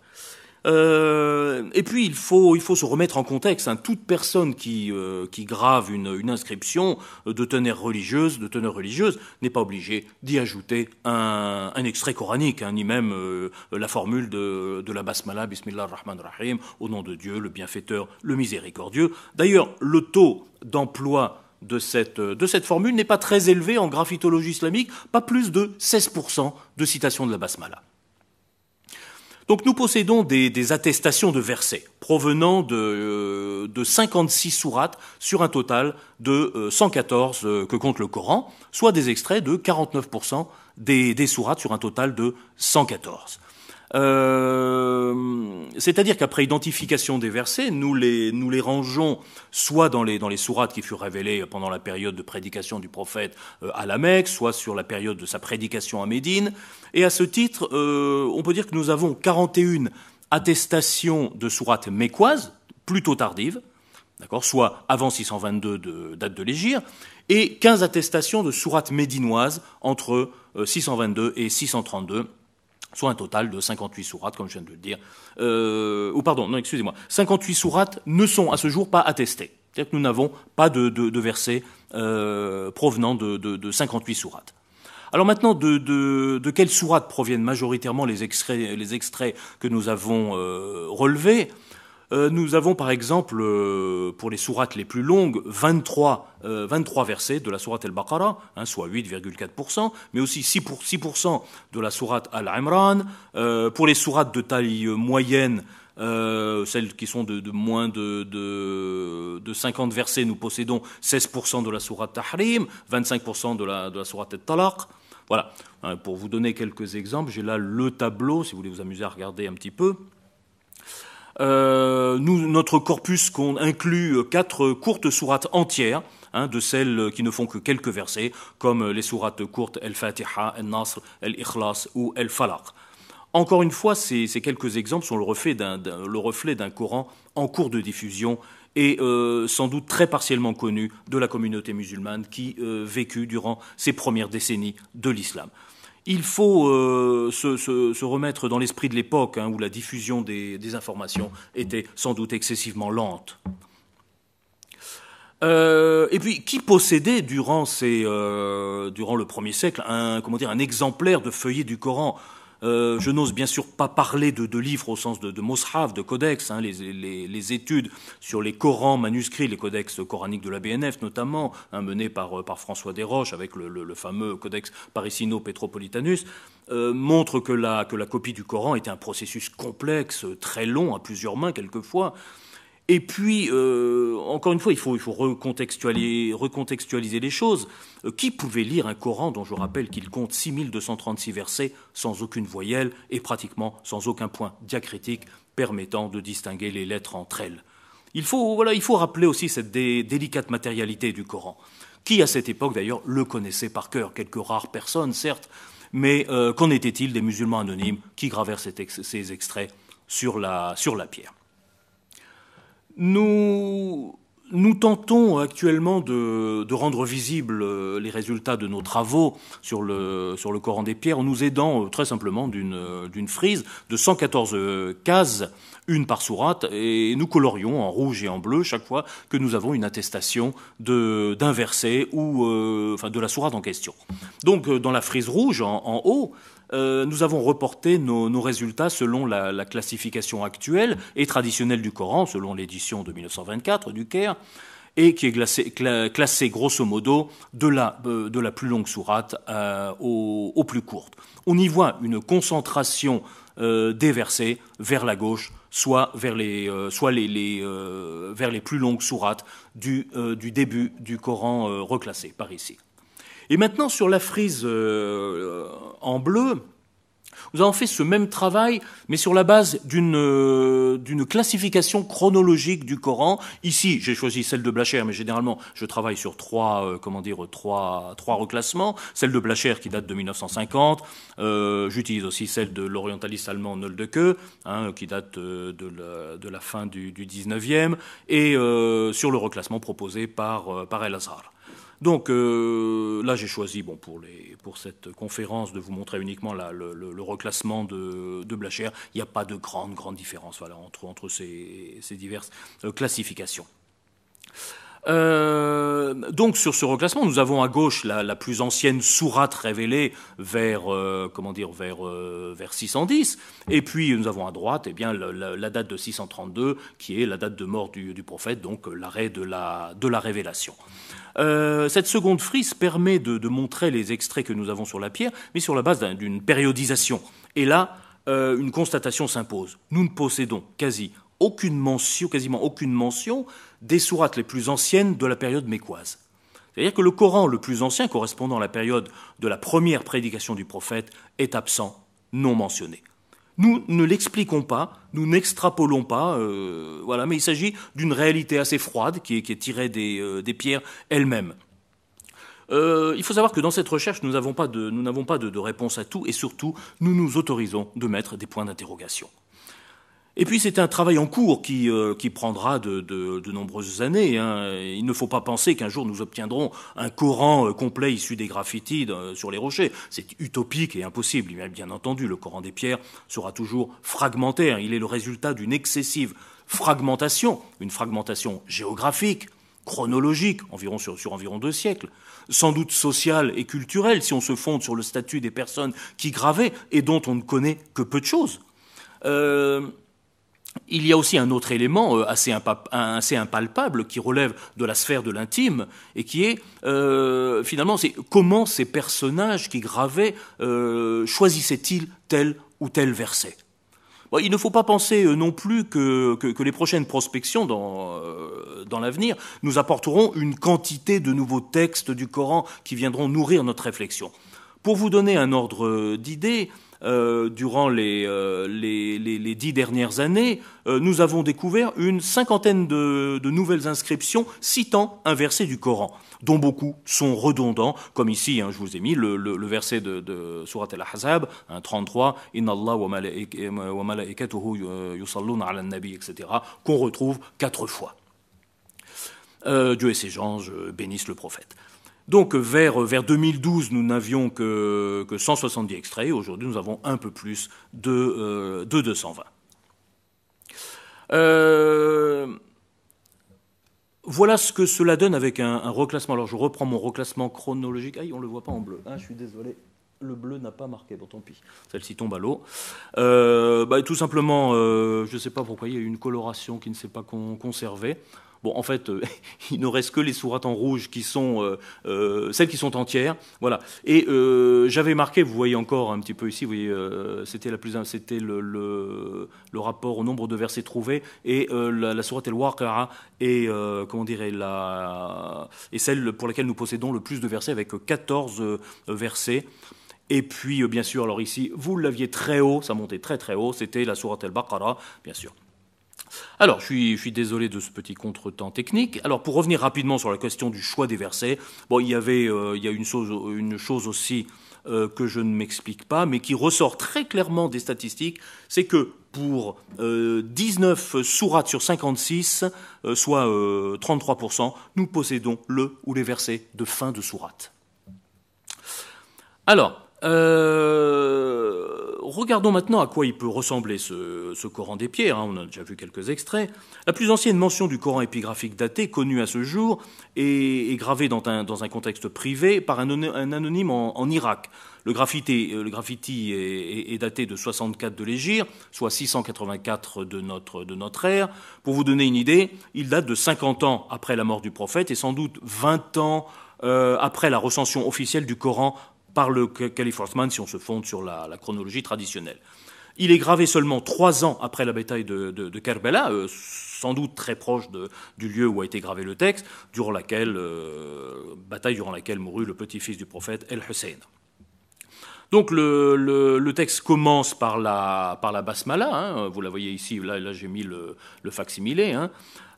Euh, et puis il faut, il faut se remettre en contexte. Hein. Toute personne qui, euh, qui grave une, une, inscription de teneur religieuse, de teneur religieuse, n'est pas obligée d'y ajouter un, un, extrait coranique, hein, ni même euh, la formule de, de la basmala, Bismillah rahman rahim, au nom de Dieu, le bienfaiteur, le miséricordieux. D'ailleurs, le taux d'emploi de cette, de cette formule n'est pas très élevé en graphitologie islamique, pas plus de 16% de citations de la basmala. Donc nous possédons des, attestations de versets provenant de, euh, de 56 sourates sur un total de 114 euh, euh, que compte le Coran, soit des extraits de 49% des, des sourates sur un total de 114. Euh, c'est-à-dire qu'après identification des versets, nous les, rangeons soit dans les, dans sourates qui furent révélées pendant la période de prédication du prophète euh, à la Mecque, soit sur la période de sa prédication à Médine. Et à ce titre, euh, on peut dire que nous avons 41 attestations de sourates mécoises, plutôt tardives, d'accord, soit avant 622 de date de l'Égir, et 15 attestations de sourates médinoises entre 622 et 632 soit un total de 58 sourates, comme je viens de le dire. Euh, ou pardon, non, excusez-moi. 58 sourates ne sont à ce jour pas attestées. C'est-à-dire que nous n'avons pas de, versets euh, provenant de, de, 58 sourates. Alors maintenant, de, de, de quelle sourate proviennent majoritairement les extraits, les extraits que nous avons euh, relevés? Euh, nous avons par exemple, euh, pour les sourates les plus longues, 23, 23 versets de la sourate Al-Baqarah, hein, soit 8,4%, mais aussi 6%, de la sourate Al-Imran. pour les sourates de taille moyenne, celles qui sont de, moins de, de, 50 versets, nous possédons 16% de la sourate Tahrim, 25% de la, de la sourate Al-Talaq. Voilà. Pour vous donner quelques exemples, j'ai là le tableau, si vous voulez vous amuser à regarder un petit peu. Euh, notre corpus inclut quatre courtes sourates entières, hein, de celles qui ne font que quelques versets, comme les sourates courtes El-Fatiha, El-Nasr, El-Ikhlas ou El-Falaq. Encore une fois, ces, quelques exemples sont le reflet d'un Coran en cours de diffusion et euh, sans doute très partiellement connu de la communauté musulmane qui euh, vécut durant ces premières décennies de l'islam. Il faut euh, se, remettre dans l'esprit de l'époque hein, où la diffusion des, informations était sans doute excessivement lente. et puis, qui possédait durant, durant le premier siècle un, un exemplaire de feuillet du Coran? Euh, je n'ose bien sûr pas parler de, livres au sens de, de de codex, hein, les, études sur les Corans manuscrits, les codex coraniques de la BNF notamment, hein, menés par, par, François Desroches avec le, fameux codex Parisino Petropolitanus, euh, montrent que la, que la copie du Coran était un processus complexe, très long, à plusieurs mains quelquefois, et puis, euh, encore une fois, il faut, recontextualiser, les choses. Euh, qui pouvait lire un Coran dont je rappelle qu'il compte 6236 versets sans aucune voyelle et pratiquement sans aucun point diacritique permettant de distinguer les lettres entre elles? Il faut, rappeler aussi cette délicate matérialité du Coran, qui à cette époque d'ailleurs le connaissait par cœur, quelques rares personnes certes, mais euh, qu'en était-il des musulmans anonymes qui gravèrent ces extraits sur la pierre? Nous, tentons actuellement de, rendre visibles euh, les résultats de nos travaux sur le, sur le Coran des pierres en nous aidant euh, très simplement euh, d'une frise de 114 cases, une par sourate, et nous colorions en rouge et en bleu chaque fois que nous avons une attestation d'un verset ou enfin, de la sourate en question. Donc dans la frise rouge en haut, euh, nous avons reporté nos, résultats selon la, classification actuelle et traditionnelle du Coran, selon l'édition de 1924 du Caire, et qui est classée, grosso modo de la, euh, de la plus longue sourate euh, au, plus courte. On y voit une concentration des versets vers la gauche, soit vers les, plus longues sourates du début du Coran reclassé par ici. Et maintenant, sur la frise euh, en bleu, nous avons fait ce même travail, mais sur la base d'une euh, classification chronologique du Coran. Ici, j'ai choisi celle de Blacher, mais généralement, je travaille sur trois, euh, comment dire, trois, trois reclassements. Celle de Blacher qui date de 1950. J'utilise aussi celle de l'orientaliste allemand Noldeke, hein, qui date de la, de la, fin du, du 19e, et sur le reclassement proposé par, par El Azhar. Donc euh, là, j'ai choisi, bon, pour, les, pour cette conférence, de vous montrer uniquement le, reclassement de, de Blacher. Il n'y a pas de grande, grande différence voilà, entre, entre ces, ces diverses euh, classifications. Euh, donc sur ce reclassement, nous avons à gauche la, plus ancienne sourate révélée vers comment dire vers vers 610, et puis nous avons à droite eh bien la, date de 632 qui est la date de mort du, prophète, donc l'arrêt de la de la révélation. Euh, cette seconde frise permet de, montrer les extraits que nous avons sur la pierre, mais sur la base d'une périodisation. Et là, euh, une constatation s'impose. Nous ne possédons quasi aucune mention, quasiment aucune mention des sourates les plus anciennes de la période mécoise. C'est-à-dire que le Coran le plus ancien, correspondant à la période de la première prédication du prophète, est absent, non mentionné. Nous ne l'expliquons pas, nous n'extrapolons pas, euh, voilà, mais il s'agit d'une réalité assez froide qui est, tirée des, euh, pierres elles-mêmes. Euh, il faut savoir que dans cette recherche, nous n'avons pas de réponse à tout et surtout, nous nous autorisons de mettre des points d'interrogation. Et puis c'est un travail en cours qui, euh, qui prendra de, de, de, nombreuses années. Hein. Il ne faut pas penser qu'un jour nous obtiendrons un Coran euh, complet issu des graffitis sur les rochers. C'est utopique et impossible. Bien entendu, le Coran des pierres sera toujours fragmentaire. Il est le résultat d'une excessive fragmentation, une fragmentation géographique, chronologique, environ sur, environ deux siècles, sans doute sociale et culturelle si on se fonde sur le statut des personnes qui gravaient et dont on ne connaît que peu de choses. Euh, il y a aussi un autre élément euh, assez, impalpable qui relève de la sphère de l'intime et qui est euh, finalement c'est comment ces personnages qui gravaient choisissaient-ils tel ou tel verset il ne faut pas penser euh, non plus que, les prochaines prospections euh, dans, l'avenir nous apporteront une quantité de nouveaux textes du Coran qui viendront nourrir notre réflexion. Pour vous donner un ordre d'idée, euh, durant les, dix dernières années, nous avons découvert une cinquantaine de, nouvelles inscriptions citant un verset du Coran dont beaucoup sont redondants, comme ici, hein, je vous ai mis le, verset de, de Surat al-Ahzab, 33, Inna Allah wa malaikatuhu yusalluna ala nabi, etc., qu'on retrouve quatre fois. Euh, Dieu et ses anges bénissent le prophète. Donc vers, vers 2012, nous n'avions que, que 170 extraits. Aujourd'hui, nous avons un peu plus de, euh, de 220. Euh, voilà ce que cela donne avec un, reclassement. Alors je reprends mon reclassement chronologique. Aïe, on ne le voit pas en bleu. Ah, je suis désolé. Le bleu n'a pas marqué, bon tant pis. Celle-ci tombe à l'eau. Euh, bah, tout simplement, je ne sais pas pourquoi il y a eu une coloration qui ne s'est pas conservée. Bon, en fait, euh, il ne reste que les sourates en rouge qui sont euh, euh, celles qui sont entières. Voilà. Et j'avais marqué, vous voyez encore un petit peu ici, vous voyez, c'était la plus, c'était le, rapport au nombre de versets trouvés et la, la sourate El-Waqa'a est, comment la, et celle pour laquelle nous possédons le plus de versets avec 14 versets. Et puis, bien sûr, alors ici, vous l'aviez très haut, ça montait très très haut, c'était la sourate El-Baqarah, bien sûr. Alors, je suis, désolé de ce petit contretemps technique. Alors, pour revenir rapidement sur la question du choix des versets, il y avait, euh, il y a une chose, une chose aussi euh, que je ne m'explique pas, mais qui ressort très clairement des statistiques, c'est que pour 19 euh, sourates sur 56, soit 33%, nous possédons le ou les versets de fin de sourate. Alors, euh, regardons maintenant à quoi il peut ressembler ce, Coran des pierres. Hein. on a déjà vu quelques extraits. La plus ancienne mention du Coran épigraphique daté connue à ce jour est, gravée dans un, contexte privé par un, anonyme en, Irak. Le graffiti, euh, est, daté de 64 de l'Égir, soit 684 de notre, de notre ère. Pour vous donner une idée, il date de 50 ans après la mort du prophète et sans doute 20 ans euh, après la recension officielle du Coran par le calife si on se fonde sur la, chronologie traditionnelle. Il est gravé seulement trois ans après la bataille de, de, Kerbela, euh, sans doute très proche du lieu où a été gravé le texte, durant laquelle, euh, bataille durant laquelle mourut le petit-fils du prophète El-Hussein. Donc le, texte commence par la, par la basmala, hein. vous la voyez ici, là, là j'ai mis le, le facsimilé, hein.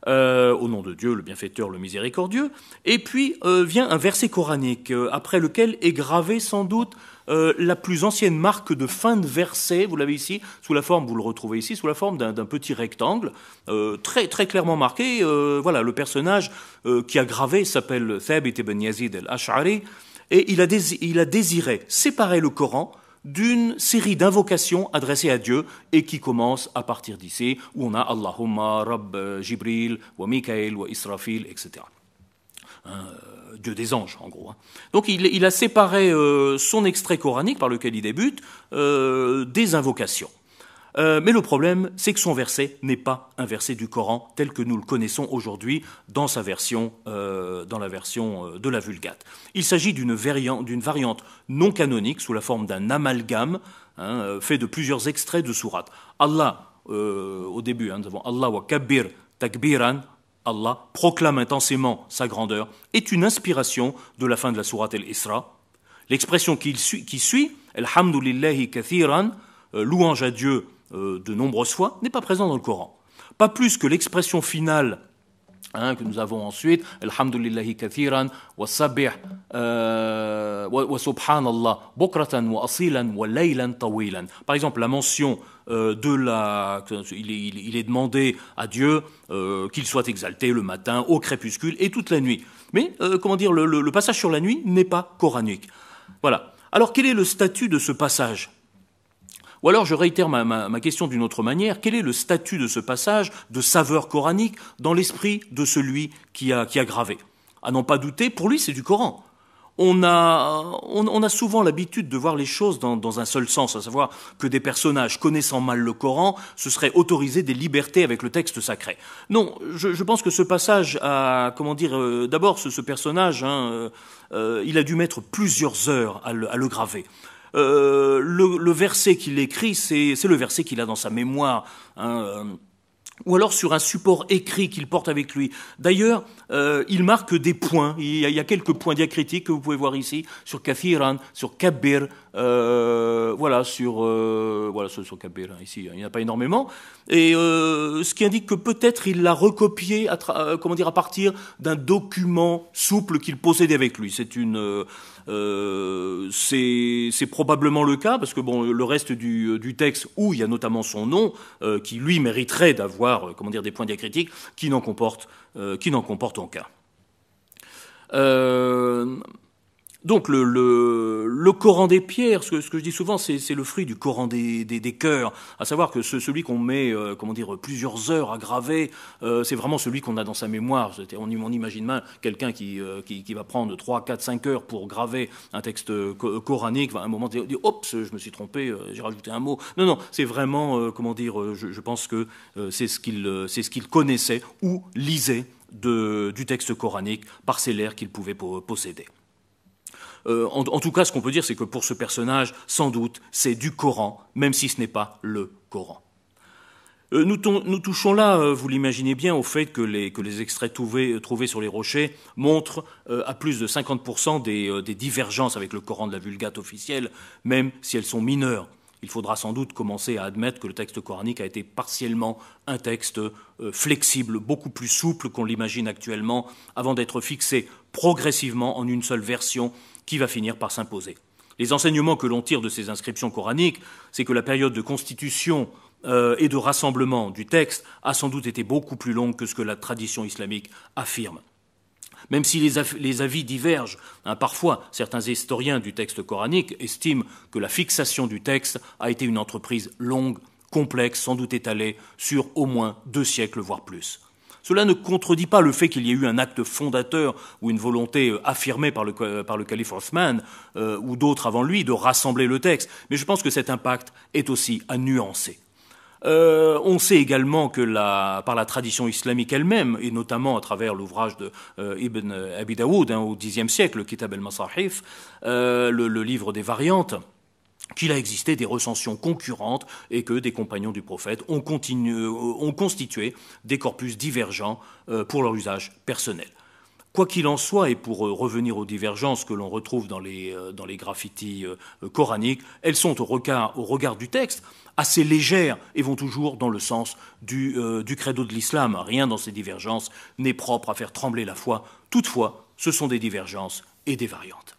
Euh, au nom de Dieu, le bienfaiteur, le miséricordieux. Et puis euh, vient un verset coranique, euh, après lequel est gravé sans doute la plus ancienne marque de fin de verset, vous l'avez ici, sous la forme, vous le retrouvez ici, sous la forme d'un petit rectangle, très, très clairement marqué. voilà, le personnage qui a gravé s'appelle Thabit ibn Yazid al-Ash'ari, et il a, il a désiré séparer le Coran d'une série d'invocations adressées à Dieu et qui commence à partir d'ici, où on a Allahumma, Rabb, euh, Jibril, wa Mikael, wa Israfil, etc. Euh, Dieu des anges, en gros. Hein. Donc il, a séparé euh, son extrait coranique par lequel il débute des invocations. Euh, mais le problème, c'est que son verset n'est pas un verset du Coran tel que nous le connaissons aujourd'hui dans sa version, euh, dans la version euh, de la Vulgate. Il s'agit d'une variante, non canonique sous la forme d'un amalgame hein, fait de plusieurs extraits de sourates. Allah, au début, hein, nous avons Allah wa kabir takbiran, Allah proclame intensément sa grandeur, est une inspiration de la fin de la sourate El-Isra. L'expression qui suit, qui suit Alhamdulillahi kathiran, louange à Dieu euh, de nombreuses fois, n'est pas présent dans le Coran. Pas plus que l'expression finale hein, que nous avons ensuite, Alhamdulillahi kathiran, wa euh, wa subhanallah, bukratan wa asilan wa laylan tawilan. Par exemple, la mention euh, de la. Il est, demandé à Dieu qu'il soit exalté le matin, au crépuscule et toute la nuit. Mais, comment dire, le passage sur la nuit n'est pas coranique. Voilà. Alors, quel est le statut de ce passage? Ou alors je réitère ma, question d'une autre manière, quel est le statut de ce passage de saveur coranique dans l'esprit de celui qui a, a gravé? À n'en pas douter, pour lui c'est du Coran on a, souvent l'habitude de voir les choses dans, un seul sens, à savoir que des personnages connaissant mal le Coran se seraient autorisés des libertés avec le texte sacré. Non, je, pense que ce passage a, comment dire, euh, d'abord ce, personnage, hein, euh, euh, il a dû mettre plusieurs heures à le, graver. Le, verset qu'il écrit, c'est le verset qu'il a dans sa mémoire. Hein, ou alors sur un support écrit qu'il porte avec lui. D'ailleurs, euh, il marque des points. Il y, a, quelques points diacritiques que vous pouvez voir ici sur Kafiran, sur Kabir, euh, voilà sur euh, voilà sur, Kabir. Hein, ici, il n'y en a pas énormément. Et ce qui indique que peut-être il l'a recopié, à comment dire, à partir d'un document souple qu'il possédait avec lui. C'est une euh, c'est probablement le cas, parce que le reste du, texte, où il y a notamment son nom, euh, qui lui mériterait d'avoir euh, comment dire, des points diacritiques, qui n'en comporte, comporte aucun. Donc le, Coran des pierres, ce que, je dis souvent, c'est le fruit du Coran des, cœurs, à savoir que ce, celui qu'on met, euh, comment dire, plusieurs heures à graver, euh, c'est vraiment celui qu'on a dans sa mémoire. On, imagine quelqu'un qui, euh, qui, va prendre 3, 4, 5 heures pour graver un texte coranique, va à un moment dire, oups, je me suis trompé, j'ai rajouté un mot. Non, non, c'est vraiment, comment dire, je, pense que c'est ce qu'il connaissait ou lisait du texte coranique par ces lettres qu'il pouvait posséder. Euh, en, tout cas, ce qu'on peut dire, c'est que pour ce personnage, sans doute, c'est du Coran, même si ce n'est pas le Coran. Euh, nous, touchons là, euh, vous l'imaginez bien, au fait que les, extraits trouvés, sur les rochers montrent à plus de 50% des, des, divergences avec le Coran de la Vulgate officielle, même si elles sont mineures. Il faudra sans doute commencer à admettre que le texte coranique a été partiellement un texte flexible, beaucoup plus souple qu'on l'imagine actuellement, avant d'être fixé progressivement en une seule version qui va finir par s'imposer. Les enseignements que l'on tire de ces inscriptions coraniques, c'est que la période de constitution euh, et de rassemblement du texte a sans doute été beaucoup plus longue que ce que la tradition islamique affirme. Même si les, avis divergent, hein, parfois certains historiens du texte coranique estiment que la fixation du texte a été une entreprise longue, complexe, sans doute étalée sur au moins deux siècles, voire plus. Cela ne contredit pas le fait qu'il y ait eu un acte fondateur ou une volonté euh, affirmée par le, le calife Othman euh, ou d'autres avant lui de rassembler le texte, mais je pense que cet impact est aussi à nuancer. Euh, on sait également que par la tradition islamique elle-même, et notamment à travers l'ouvrage de Ibn Abi Daoud hein, au Xe siècle, Kitab al-Masahif, le, livre des variantes, qu'il a existé des recensions concurrentes et que des compagnons du prophète ont, ont constitué des corpus divergents euh, pour leur usage personnel. Quoi qu'il en soit, et pour euh, revenir aux divergences que l'on retrouve dans les, euh, graffitis coraniques, elles sont au regard, du texte assez légères et vont toujours dans le sens du credo de l'islam. Rien dans ces divergences n'est propre à faire trembler la foi. Toutefois, ce sont des divergences et des variantes.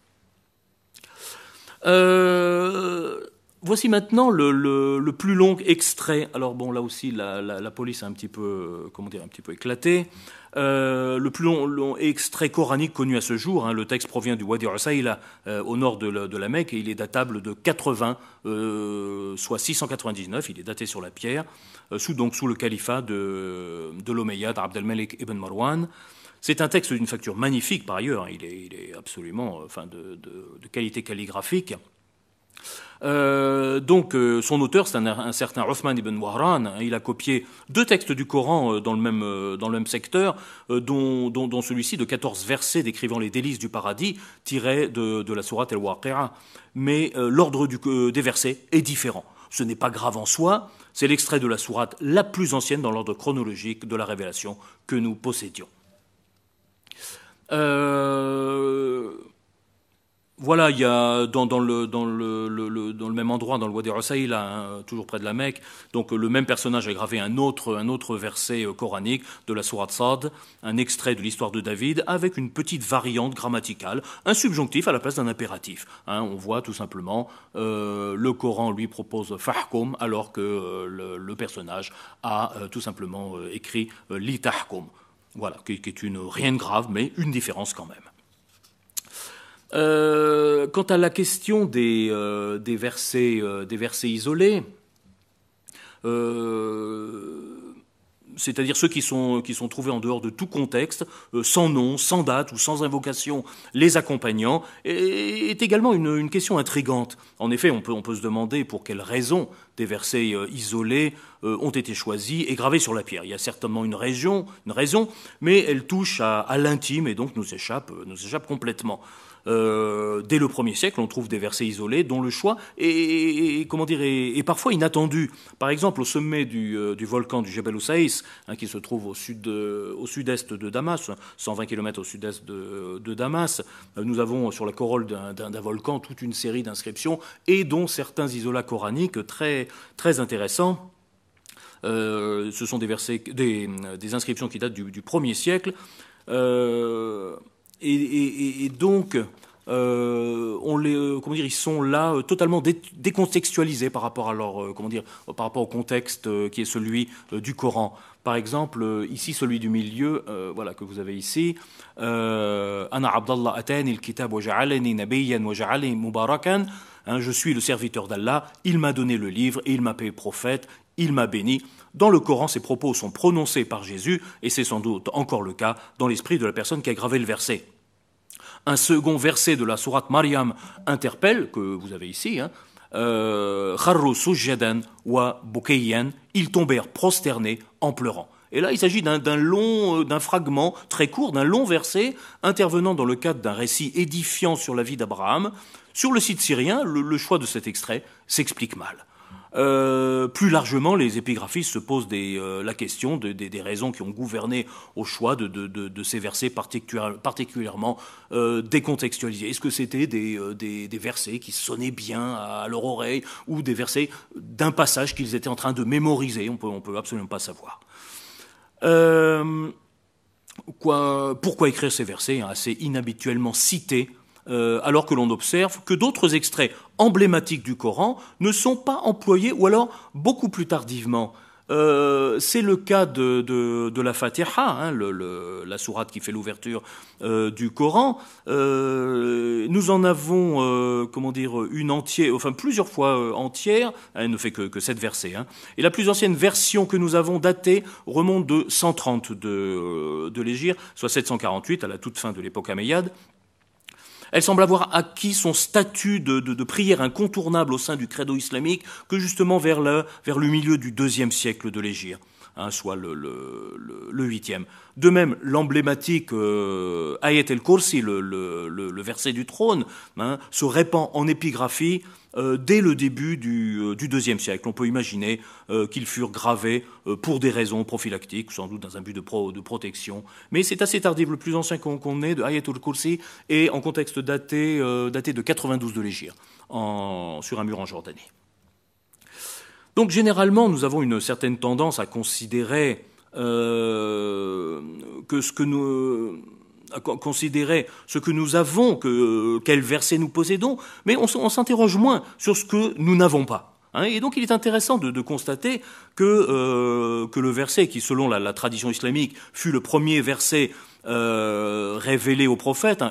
Euh, voici maintenant le, plus long extrait. Alors bon, là aussi, la, police a un petit peu, comment dire, un petit peu éclaté. Euh, le plus long, extrait coranique connu à ce jour, hein, le texte provient du Wadi Rasaïla euh, au nord de la, Mecque et il est datable de 80, soit 699. Il est daté sur la pierre, sous donc sous le califat de, de l'Omeyyade Abdelmalik ibn Marwan. C'est un texte d'une facture magnifique par ailleurs, hein. il, est, absolument enfin, de, qualité calligraphique. Euh, donc euh, son auteur, c'est un, certain Othman ibn Wahran. Hein. il a copié deux textes du Coran euh, dans, le même, secteur, dont, celui-ci de 14 versets décrivant les délices du paradis tirés de, la sourate El-Waqi'a. Mais l'ordre des versets est différent. Ce n'est pas grave en soi, c'est l'extrait de la sourate la plus ancienne dans l'ordre chronologique de la révélation que nous possédions. Euh, voilà, il y a dans, le, dans, le, même endroit, dans le Wadi Rasaïl, hein, toujours près de la Mecque, donc le même personnage a gravé un autre, verset euh, coranique de la Sourate Sad, un extrait de l'histoire de David, avec une petite variante grammaticale, un subjonctif à la place d'un impératif. Hein. on voit tout simplement euh, le Coran lui propose fahkum, alors que le, personnage a tout simplement écrit litahkum. Voilà, qui, est une rien de grave, mais une différence quand même. quant à la question des, versets, des versets isolés, c'est-à-dire ceux qui sont, trouvés en dehors de tout contexte, euh, sans nom, sans date ou sans invocation, les accompagnant, est, également une, question intrigante. En effet, on peut, on peut se demander pour quelles raisons des versets euh, isolés euh, ont été choisis et gravés sur la pierre. Il y a certainement une, région, une raison, mais elle touche à, l'intime et donc nous échappe, nous échappe complètement. Euh, dès le premier siècle, on trouve des versets isolés dont le choix est, comment dire, est, parfois inattendu. Par exemple, au sommet du, euh, volcan du Jebel Oussaïs, hein, qui se trouve au sud-est de, Damas, 120 km au sud-est de, Damas, euh, nous avons sur la corolle d'un volcan toute une série d'inscriptions et dont certains isolats coraniques très, très intéressants. ce sont des, versets, des, inscriptions qui datent du, du premier siècle. Et, donc, euh, on les, euh, comment dire, ils sont là euh, totalement décontextualisés par rapport à leur, comment dire, par rapport au contexte qui est celui du Coran. Par exemple, ici, celui du milieu, voilà, que vous avez ici. Ana Abdallah Atani kitab wa nabiyan wa mubarakan. Hein, je suis le serviteur d'Allah, il m'a donné le livre et il m'a payé prophète, il m'a béni. Dans le Coran, ces propos sont prononcés par Jésus, et c'est sans doute encore le cas dans l'esprit de la personne qui a gravé le verset. Un second verset de la sourate Mariam interpelle, que vous avez ici, hein, euh, wa ils tombèrent prosternés en pleurant. Et là, il s'agit d'un long, euh, d'un fragment très court, d'un long verset intervenant dans le cadre d'un récit édifiant sur la vie d'Abraham. Sur le site syrien, le choix de cet extrait s'explique mal. Euh, plus largement, les épigraphistes se posent euh, la question des raisons qui ont gouverné au choix de, ces versets particulièrement euh, décontextualisés. Est-ce que c'était des, versets qui sonnaient bien à, leur oreille ou des versets d'un passage qu'ils étaient en train de mémoriser? On peut, peut absolument pas savoir. pourquoi écrire ces versets hein, assez inhabituellement cités euh, alors que l'on observe que d'autres extraits emblématiques du Coran ne sont pas employés ou alors beaucoup plus tardivement. Euh, c'est le cas de, la Fatiha, hein, la sourate qui fait l'ouverture euh, du Coran. nous en avons, comment dire, une entière, enfin plusieurs fois entière. Elle ne fait que, que sept versets. Hein. Et la plus ancienne version que nous avons datée remonte de 130 de, de l'Égir, soit 748 à la toute fin de l'époque améyade. Elle semble avoir acquis son statut de, prière incontournable au sein du credo islamique que justement vers le, milieu du deuxième siècle de l'Égypte. Hein, soit le, huitième. De même, l'emblématique euh, Ayat el-Kursi, le, verset du trône, hein, se répand en épigraphie dès le début du, euh, deuxième siècle. On peut imaginer euh, qu'ils furent gravés pour des raisons prophylactiques, sans doute dans un but de, protection. Mais c'est assez tardif. Le plus ancien qu'on ait de Ayatul Kursi est en contexte daté, daté de 92 de l'Égypte, sur un mur en Jordanie. Donc généralement, nous avons une certaine tendance à considérer que ce que nous considérer ce que nous avons, que, quel verset nous possédons, mais on, s'interroge moins sur ce que nous n'avons pas. Hein. et donc il est intéressant de, constater que, euh, que le verset qui, selon la, tradition islamique, fut le premier verset euh, révélé au prophète, hein,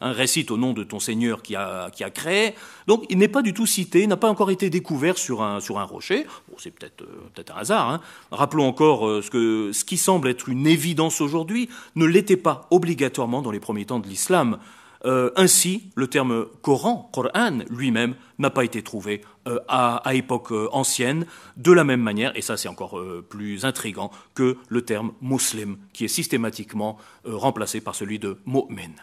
un récite au nom de ton Seigneur qui a, qui a créé. Donc il n'est pas du tout cité, n'a pas encore été découvert sur un, sur un rocher. Bon, c'est peut-être euh, un hasard. Hein. Rappelons encore euh, ce, que, ce qui semble être une évidence aujourd'hui ne l'était pas obligatoirement dans les premiers temps de l'islam. Euh, ainsi, le terme Coran, Coran lui-même, n'a pas été trouvé euh, à, époque euh, ancienne, de la même manière, et ça c'est encore plus intrigant, que le terme muslim, qui est systématiquement remplacé par celui de mu'min.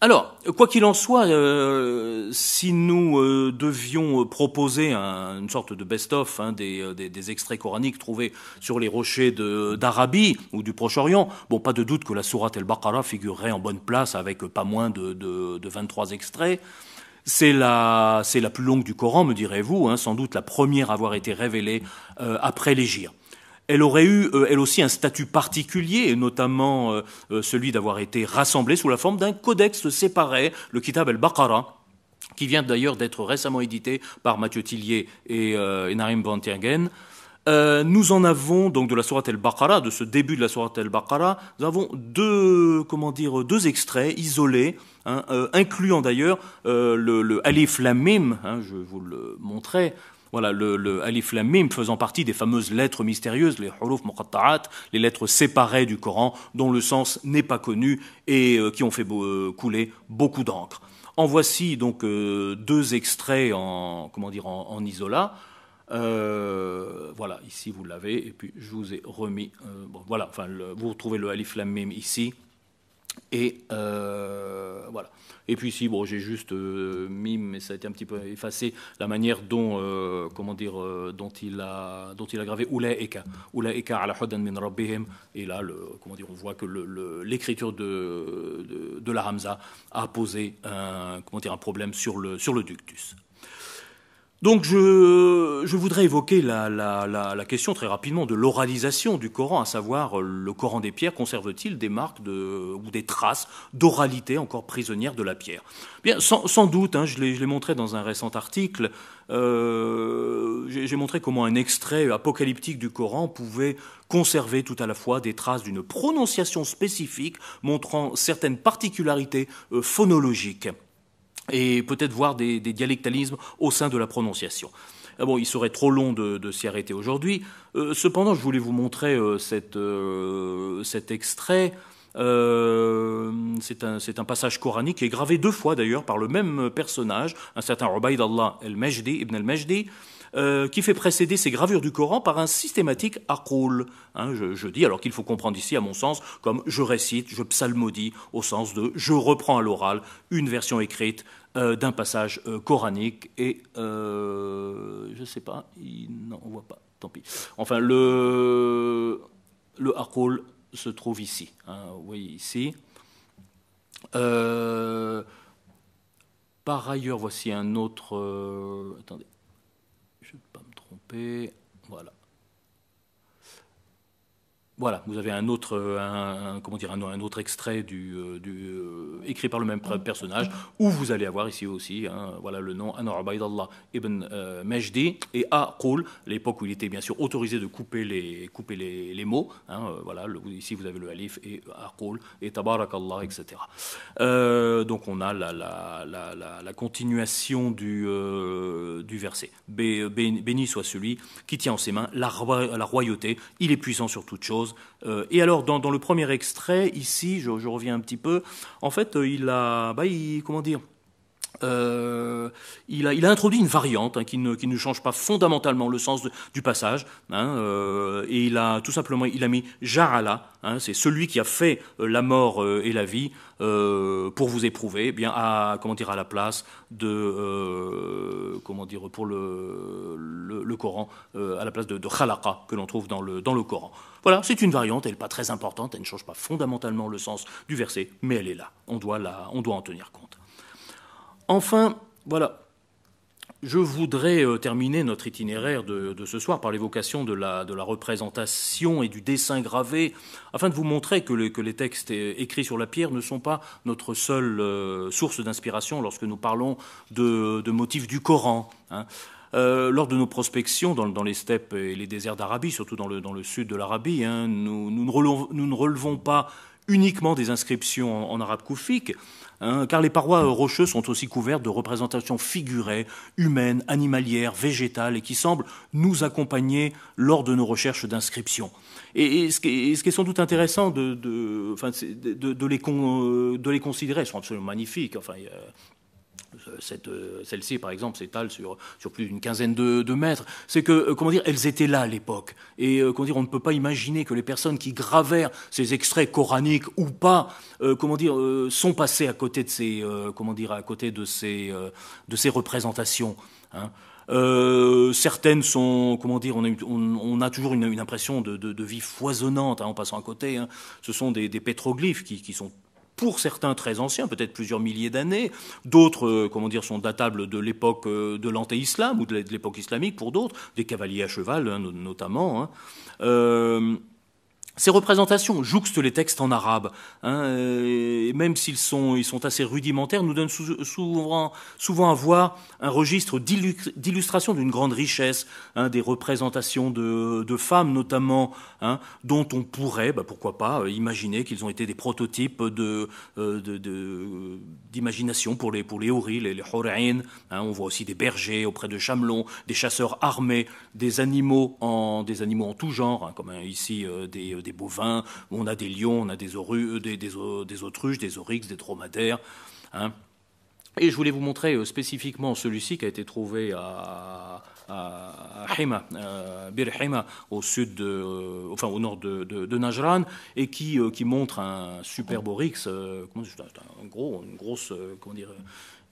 Alors, quoi qu'il en soit, euh, si nous euh, devions proposer une sorte de best-of hein, euh, des, extraits coraniques trouvés sur les rochers d'Arabie ou du Proche-Orient, bon, pas de doute que la sourate El-Baqarah figurerait en bonne place avec pas moins de, 23 extraits. C'est la, la, plus longue du Coran, me direz-vous, hein, sans doute la première à avoir été révélée après l'Égypte. Elle aurait eu, euh, elle aussi, un statut particulier, notamment euh, euh, celui d'avoir été rassemblée sous la forme d'un codex séparé, le Kitab el-Baqarah, qui vient d'ailleurs d'être récemment édité par Mathieu Tillier et, Narim Van Tiergen. Euh, nous en avons donc de la sourate al-Baqarah, de ce début de la sourate al-Baqarah, nous avons deux, comment dire, deux extraits isolés, hein, euh, incluant d'ailleurs euh, le, le, alif lam mim, hein, je vous le montrais. Voilà, le, alif lam mim faisant partie des fameuses lettres mystérieuses, les huruf muqatta'at, les lettres séparées du Coran, dont le sens n'est pas connu et qui ont fait couler beaucoup d'encre. En voici donc deux extraits en, comment isolat. Euh, voilà, ici vous l'avez, et puis je vous ai remis. Euh, voilà, enfin, vous retrouvez le alif lam mim ici, et euh, voilà. Et puis ici, bon, j'ai juste euh, mis, mais ça a été un petit peu effacé, la manière dont, euh, comment dire, dont il a, dont il a gravé Ulaika, Ulaika ala hudan min rabbihim. Et là, le, comment dire, on voit que l'écriture de, de, de, la Hamza a posé un, comment dire, un problème sur le, sur le ductus. Donc je, voudrais évoquer la, la, la, question très rapidement de l'oralisation du Coran, à savoir le Coran des pierres conserve-t-il des marques ou des traces d'oralité encore prisonnières de la pierre? Bien, sans, sans doute, hein, je l'ai montré dans un récent article, euh, j'ai montré comment un extrait apocalyptique du Coran pouvait conserver tout à la fois des traces d'une prononciation spécifique montrant certaines particularités euh, phonologiques et peut-être voir des, dialectalismes au sein de la prononciation. Ah bon, il serait trop long de, s'y arrêter aujourd'hui. Euh, cependant, je voulais vous montrer euh, euh, cet extrait. C'est un, passage coranique qui est gravé deux fois d'ailleurs par le même personnage, un certain Ubaid Allah el-Majdi, Ibn al-Majdi, euh, qui fait précéder ces gravures du Coran par un systématique akroul. Hein, je, je, dis, alors qu'il faut comprendre ici, à mon sens, comme je récite, je psalmodie, au sens de je reprends à l'oral une version écrite d'un passage euh, coranique et euh, je ne sais pas, il, non, on voit pas, tant pis. Enfin, le, le akroul se trouve ici. Hein, vous voyez ici. Euh, par ailleurs, voici un autre. Euh, attendez. Je ne vais pas me tromper. Voilà. Voilà, vous avez un autre, un, comment dire, un, autre extrait du euh, écrit par le même personnage, où vous allez avoir ici aussi, hein, voilà le nom, Anwar Abaydallah ibn euh, Majdi, et Aqul, l'époque où il était bien sûr autorisé de couper les, mots, hein, euh, voilà, ici vous avez le alif, et Aqul, et Tabarakallah, etc. Euh, donc on a la, la, la, continuation du, du verset. Béni soit celui qui tient en ses mains la, la royauté, il est puissant sur toute chose, euh, et alors, dans, le premier extrait, ici, je, reviens un petit peu, en fait, il a, bah, comment dire, euh, il, a, introduit une variante hein, qui, ne, change pas fondamentalement le sens du passage, hein, euh, et il a tout simplement il a mis Ja'ala, hein, c'est celui qui a fait euh, la mort et la vie pour vous éprouver, eh bien à comment dire à la place de comment dire pour le Coran, à la place de, de khalaqa que l'on trouve dans le, dans le Coran. Voilà, c'est une variante, elle n'est pas très importante, elle ne change pas fondamentalement le sens du verset, mais elle est là. On doit, la, on doit en tenir compte. Enfin, voilà, je voudrais euh, terminer notre itinéraire de, ce soir par l'évocation de la, représentation et du dessin gravé, afin de vous montrer que, le, que les textes écrits sur la pierre ne sont pas notre seule euh, source d'inspiration lorsque nous parlons de, motifs du Coran. Hein. Euh, lors de nos prospections dans, les steppes et les déserts d'Arabie, surtout dans le, sud de l'Arabie, hein, nous, nous, ne relevons, nous, ne relevons pas uniquement des inscriptions en, en arabe koufique, Hein, car les parois rocheuses sont aussi couvertes de représentations figurées, humaines, animalières, végétales, et qui semblent nous accompagner lors de nos recherches d'inscription. Et, ce qui est, sans doute intéressant de, de, les, de les considérer, elles sont absolument magnifiques. Enfin, a, celle-ci, par exemple, s'étale sur, sur plus d'une quinzaine de, mètres. C'est que, euh, comment dire, elles étaient là à l'époque. Et euh, comment dire, on ne peut pas imaginer que les personnes qui gravèrent ces extraits coraniques ou pas, euh, comment dire, euh, sont passées à côté de ces, euh, comment dire, à côté de ces, euh, de ces représentations. Hein. Euh, certaines sont, comment dire, on a, toujours une, impression de, vie foisonnante hein, en passant à côté. Hein. Ce sont des, des pétroglyphes qui sont pour certains très anciens, peut-être plusieurs milliers d'années. D'autres, euh, comment dire, sont datables de l'époque euh, de l'anté-islam ou de l'époque islamique. Pour d'autres, des cavaliers à cheval, hein, notamment. Hein. Euh, ces représentations jouxtent les textes en arabe, hein, et même s'ils sont, assez rudimentaires, nous donnent souvent, souvent à voir un registre d'illustration d'une grande richesse, hein, des représentations de, femmes notamment, hein, dont on pourrait, bah, pourquoi pas, euh, imaginer qu'ils ont été des prototypes euh, d'imagination pour les, pour les houris, les, les hein, on voit aussi des bergers auprès de chamelons, des chasseurs armés, des animaux en, des animaux en tout genre, comme ici euh, des bovins, on a des lions, on a des, euh, des, autruches, des oryx, des dromadaires. Hein. Et je voulais vous montrer euh, spécifiquement celui-ci qui a été trouvé à, à euh, Bir au sud, enfin au nord de, Najran, et qui, qui montre un superbe oryx, un gros, une grosse, comment dire, euh,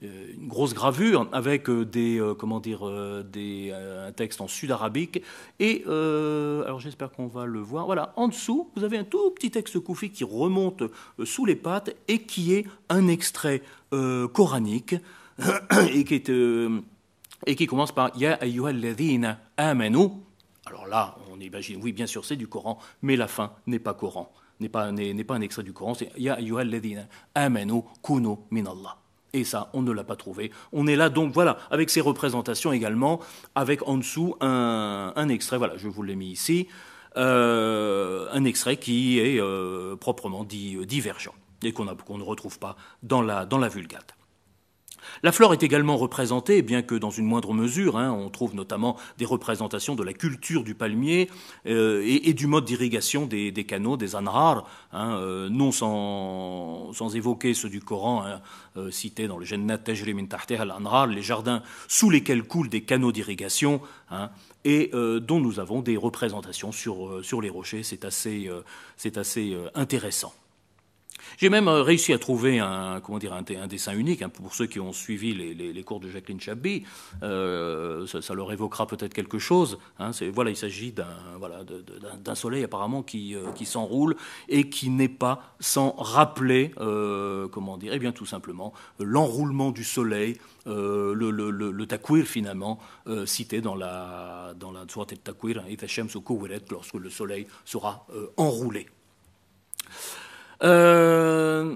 une grosse gravure avec euh, des, euh, comment dire, des, un texte en sud-arabique. Et alors j'espère qu'on va le voir. Voilà, en dessous, vous avez un tout petit texte koufi qui remonte sous les pattes et qui est un extrait coranique et qui est et qui commence par Ya ayyuhalladhina amanu. Alors là, on imagine, oui, bien sûr, c'est du Coran, mais la fin n'est pas Coran, n'est pas, n'est, pas un extrait du Coran, c'est Ya ayyuhalladhina amanu kunu minallah. Et ça, on ne l'a pas trouvé. On est là donc, voilà, avec ces représentations également, avec en dessous un, extrait, voilà, je vous l'ai mis ici, euh, un extrait qui est euh, proprement dit euh, divergent et qu'on ne retrouve pas dans la, dans la Vulgate. La flore est également représentée, bien que dans une moindre mesure. Hein, on trouve notamment des représentations de la culture du palmier euh, et, du mode d'irrigation des, canaux, des anhar, hein, euh, non sans, évoquer ceux du Coran hein, euh, cités dans le Jannat Tajri min al-anhar, les jardins sous lesquels coulent des canaux d'irrigation, et dont nous avons des représentations sur, les rochers. C'est assez intéressant. J'ai même euh, réussi à trouver un, comment dire, un, dessin unique hein, pour ceux qui ont suivi les, cours de Jacqueline Chabby. Euh, ça, leur évoquera peut-être quelque chose. Hein. voilà, il s'agit d'un soleil apparemment qui, euh, qui s'enroule et qui n'est pas sans rappeler, comment dire, eh bien tout simplement l'enroulement du soleil, le, le, le, finalement cité dans la dans la al-Takwir, hein, lorsque le soleil sera enroulé. Euh,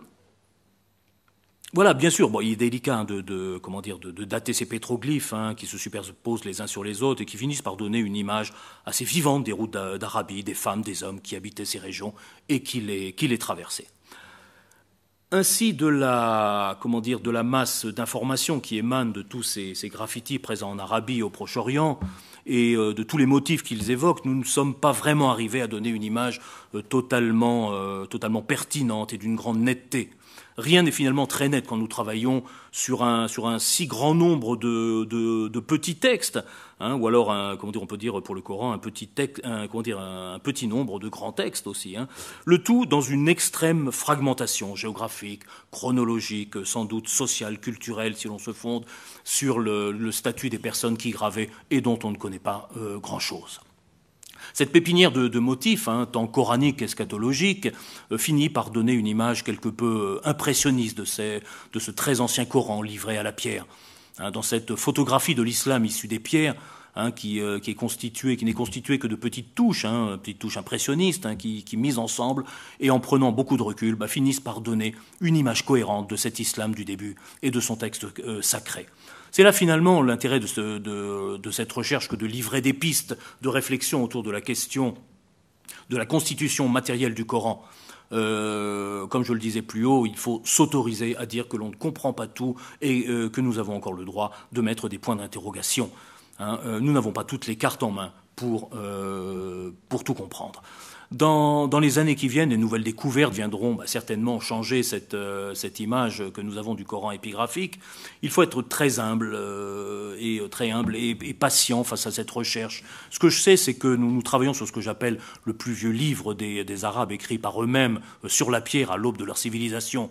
voilà, bien sûr, bon, il est délicat hein, de, comment dire, de, dater ces pétroglyphes hein, qui se superposent les uns sur les autres et qui finissent par donner une image assez vivante des routes d'Arabie, des femmes, des hommes qui habitaient ces régions et qui les, qui les traversaient. Ainsi, de la, comment dire, de la masse d'informations qui émanent de tous ces, graffitis présents en Arabie au Proche-Orient, et euh, de tous les motifs qu'ils évoquent, nous ne sommes pas vraiment arrivés à donner une image euh, totalement, euh, totalement pertinente et d'une grande netteté. Rien n'est finalement très net quand nous travaillons sur un, si grand nombre de, petits textes, hein, ou alors, on peut dire pour le Coran, un petit, texte, petit nombre de grands textes aussi. Hein. Le tout dans une extrême fragmentation géographique, chronologique, sans doute sociale, culturelle, si l'on se fonde sur le, statut des personnes qui gravaient et dont on ne connaît pas euh, grand-chose. Cette pépinière de, motifs, hein, tant coraniques qu'eschatologiques, euh, finit par donner une image quelque peu euh, impressionniste de, ce très ancien Coran livré à la pierre. Hein, dans cette photographie de l'islam issue des pierres, hein, qui, euh, qui, est constituée, qui n'est constituée que de petites touches, petites touches impressionnistes, qui, qui, mises ensemble et en prenant beaucoup de recul, bah, finissent par donner une image cohérente de cet islam du début et de son texte sacré. C'est là finalement l'intérêt de, cette recherche que de livrer des pistes de réflexion autour de la question de la constitution matérielle du Coran. Euh, comme je le disais plus haut, il faut s'autoriser à dire que l'on ne comprend pas tout et euh, que nous avons encore le droit de mettre des points d'interrogation. Hein. Euh, nous n'avons pas toutes les cartes en main pour, pour tout comprendre. Dans, les années qui viennent, les nouvelles découvertes viendront bah, certainement changer euh, cette, image que nous avons du Coran épigraphique. Il faut être très humble euh, et euh, très humble et, patient face à cette recherche. Ce que je sais, c'est que nous, travaillons sur ce que j'appelle le plus vieux livre des, des Arabes écrit par eux-mêmes sur la pierre à l'aube de leur civilisation.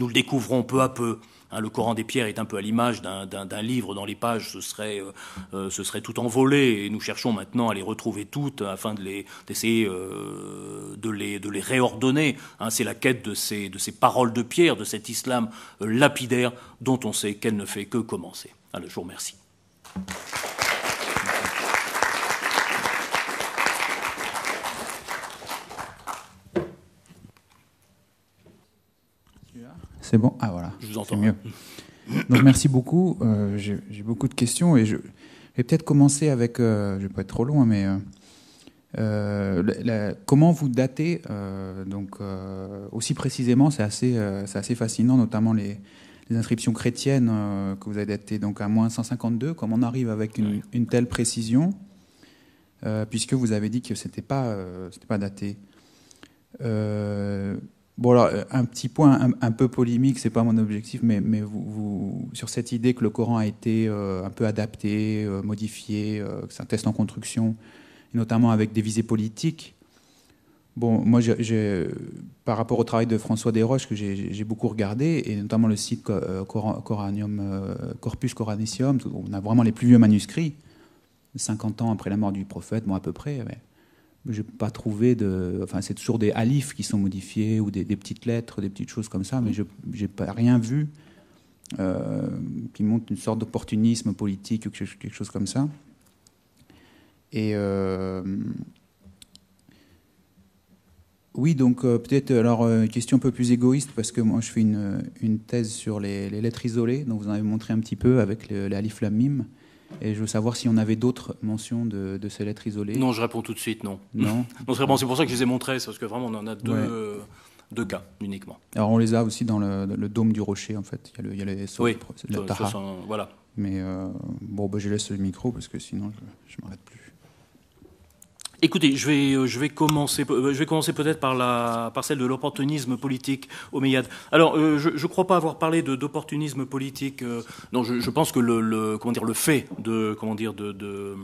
Nous le découvrons peu à peu. Hein, le Coran des pierres est un peu à l'image d'un livre dans les pages, ce serait, euh, euh, ce serait tout envolé, et nous cherchons maintenant à les retrouver toutes afin d'essayer de, euh, de, les, de les réordonner. Hein. C'est la quête de ces, de paroles de pierre, de cet islam lapidaire dont on sait qu'elle ne fait que commencer. Je vous remercie. C'est bon Ah voilà. Je vous entends. mieux. Donc merci beaucoup. Euh, j'ai beaucoup de questions et je vais peut-être commencer avec, euh, je vais pas être trop long, hein, mais euh, comment vous datez donc aussi précisément C'est assez, c'est assez fascinant, notamment les, inscriptions chrétiennes que vous avez datées donc à moins 152. Comment on arrive avec une, une telle précision puisque vous avez dit que c'était pas, c'était pas daté. Bon, alors, euh, un petit point un, peu polémique, c'est pas mon objectif, mais, vous, sur cette idée que le Coran a été euh, un peu adapté, euh, modifié, que c'est un test en construction, notamment avec des visées politiques. Bon, moi, par rapport au travail de François Desroches, que j'ai beaucoup regardé, et notamment le site Coranium, Corpus Coranicium, on a vraiment les plus vieux manuscrits, 50 ans après la mort du prophète, bon, à peu près. Je n'ai pas trouvé de. Enfin, c'est toujours des alifs qui sont modifiés ou des, petites lettres, des petites choses comme ça, mais je n'ai rien vu euh, qui montre une sorte d'opportunisme politique ou quelque chose comme ça. Et. Euh, oui, donc euh, peut-être alors une question un peu plus égoïste parce que moi je fais une, thèse sur les, lettres isolées, donc vous en avez montré un petit peu avec l'alif lamim. Et je veux savoir si on avait d'autres mentions de, ces lettres isolées. Non, je réponds tout de suite, non. Non. c'est pour ça que je les ai montrées, parce que vraiment, on en a deux, deux cas uniquement. Alors, on les a aussi dans le, dôme du rocher, en fait. Il y a, le, il y a les oui, voilà. Mais euh, bon, bah, je laisse le micro, parce que sinon, je ne m'arrête plus. Écoutez, je vais, euh, je vais commencer, euh, je vais commencer peut-être par, la, par celle de l'opportunisme politique au. Alors, euh, je ne crois pas avoir parlé d'opportunisme politique. non, je, je, pense que le, le, comment dire, le fait de, comment dire, de, de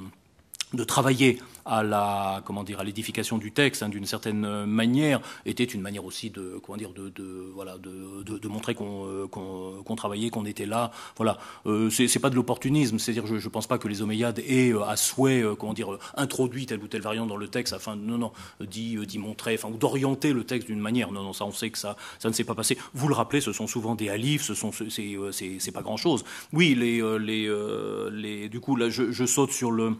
de travailler à la comment dire à l'édification du texte hein, d'une certaine manière était une manière aussi de comment dire de, voilà de, montrer qu'on euh, qu'on travaillait qu'on était là. Voilà. Euh, c'est pas de l'opportunisme. C'est-à-dire je, je pense pas que les Omeyyades aient euh, à souhait euh, comment dire introduit telle ou telle variante dans le texte afin non non d'y montrer enfin ou d'orienter le texte d'une manière. Non non ça on sait que ça ça ne s'est pas passé. Vous le rappelez ce sont souvent des alifs ce sont c'est c'est pas grand chose oui les les les du coup là je saute sur le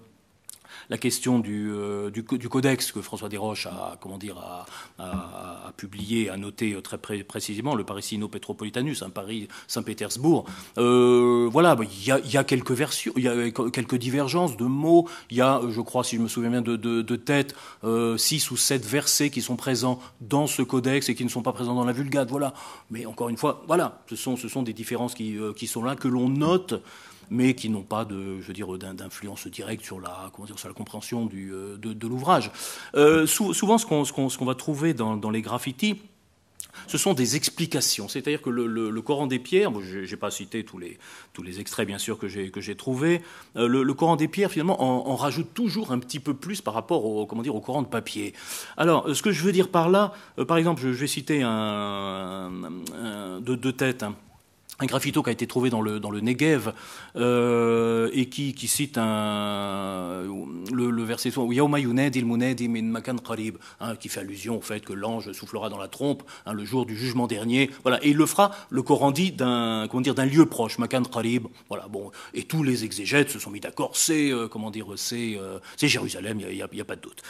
la question du, euh, du, codex que François Desroches a, comment dire, a, a, publié, a noté très précisément, le Parisino Petropolitanus, un Paris Saint-Pétersbourg. Euh, voilà, bah, il y, a, quelques versions, il y a quelques divergences de mots. Il y a, je crois, si je me souviens bien de, tête, euh, six ou sept versets qui sont présents dans ce codex et qui ne sont pas présents dans la Vulgate. Voilà. Mais encore une fois, voilà, ce sont, des différences qui sont là que l'on note mais qui n'ont pas de, je veux d'influence directe sur la, comment dire, sur la compréhension du, euh, de, l'ouvrage. Euh, souvent, ce qu'on va trouver dans, les graffitis, ce sont des explications. C'est-à-dire que le, Coran des pierres, je n'ai pas cité tous les, tous les extraits bien sûr que j'ai trouvés, euh, le, Coran des pierres finalement en, rajoute toujours un petit peu plus par rapport au, comment dire, au Coran de papier. Alors, ce que je veux dire par là, par exemple, je, vais citer un, de deux têtes. Hein un graffito qui a été trouvé dans le, dans le Negev euh, et qui, qui cite un, le, le verset hein, qui fait allusion au fait que l'ange soufflera dans la trompe hein, le jour du jugement dernier. Voilà, et il le fera, le Coran dit, d'un comment dire d'un lieu proche, Makan Qarib. Voilà, bon, et tous les exégètes se sont mis d'accord, c'est euh, comment dire, c'est euh, c'est Jérusalem, il n'y a, pas de doute.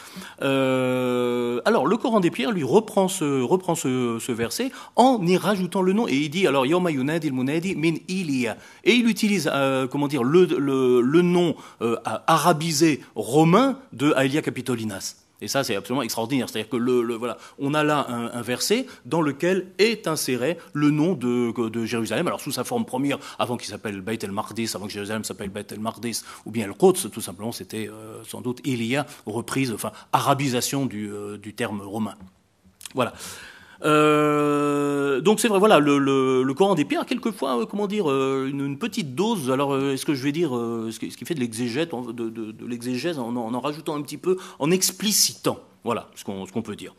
Alors, le Coran des pierres lui reprend ce reprend ce, ce verset en y rajoutant le nom et il dit alors Yawma Yunad min Ilia. Et il utilise, euh, comment dire, le, le, nom euh, arabisé romain de Aelia Capitolinas. Et ça, c'est absolument extraordinaire. C'est-à-dire que le, voilà, on a là un, verset dans lequel est inséré le nom de, de Jérusalem. Alors sous sa forme première, avant qu'il s'appelle Beit el Mardis, avant que Jérusalem s'appelle Beit el Mardis, ou bien el Quds, tout simplement, c'était euh, sans doute Ilia, reprise, enfin arabisation du, du terme romain. Voilà. Euh, donc c'est vrai, voilà, le, Coran des pierres, quelquefois, euh, comment dire, euh, une, petite dose. Alors, est-ce que je vais dire, ce qui, fait de l'exégèse, de, l'exégèse, en, en, rajoutant un petit peu, en explicitant, voilà, ce qu'on, peut dire.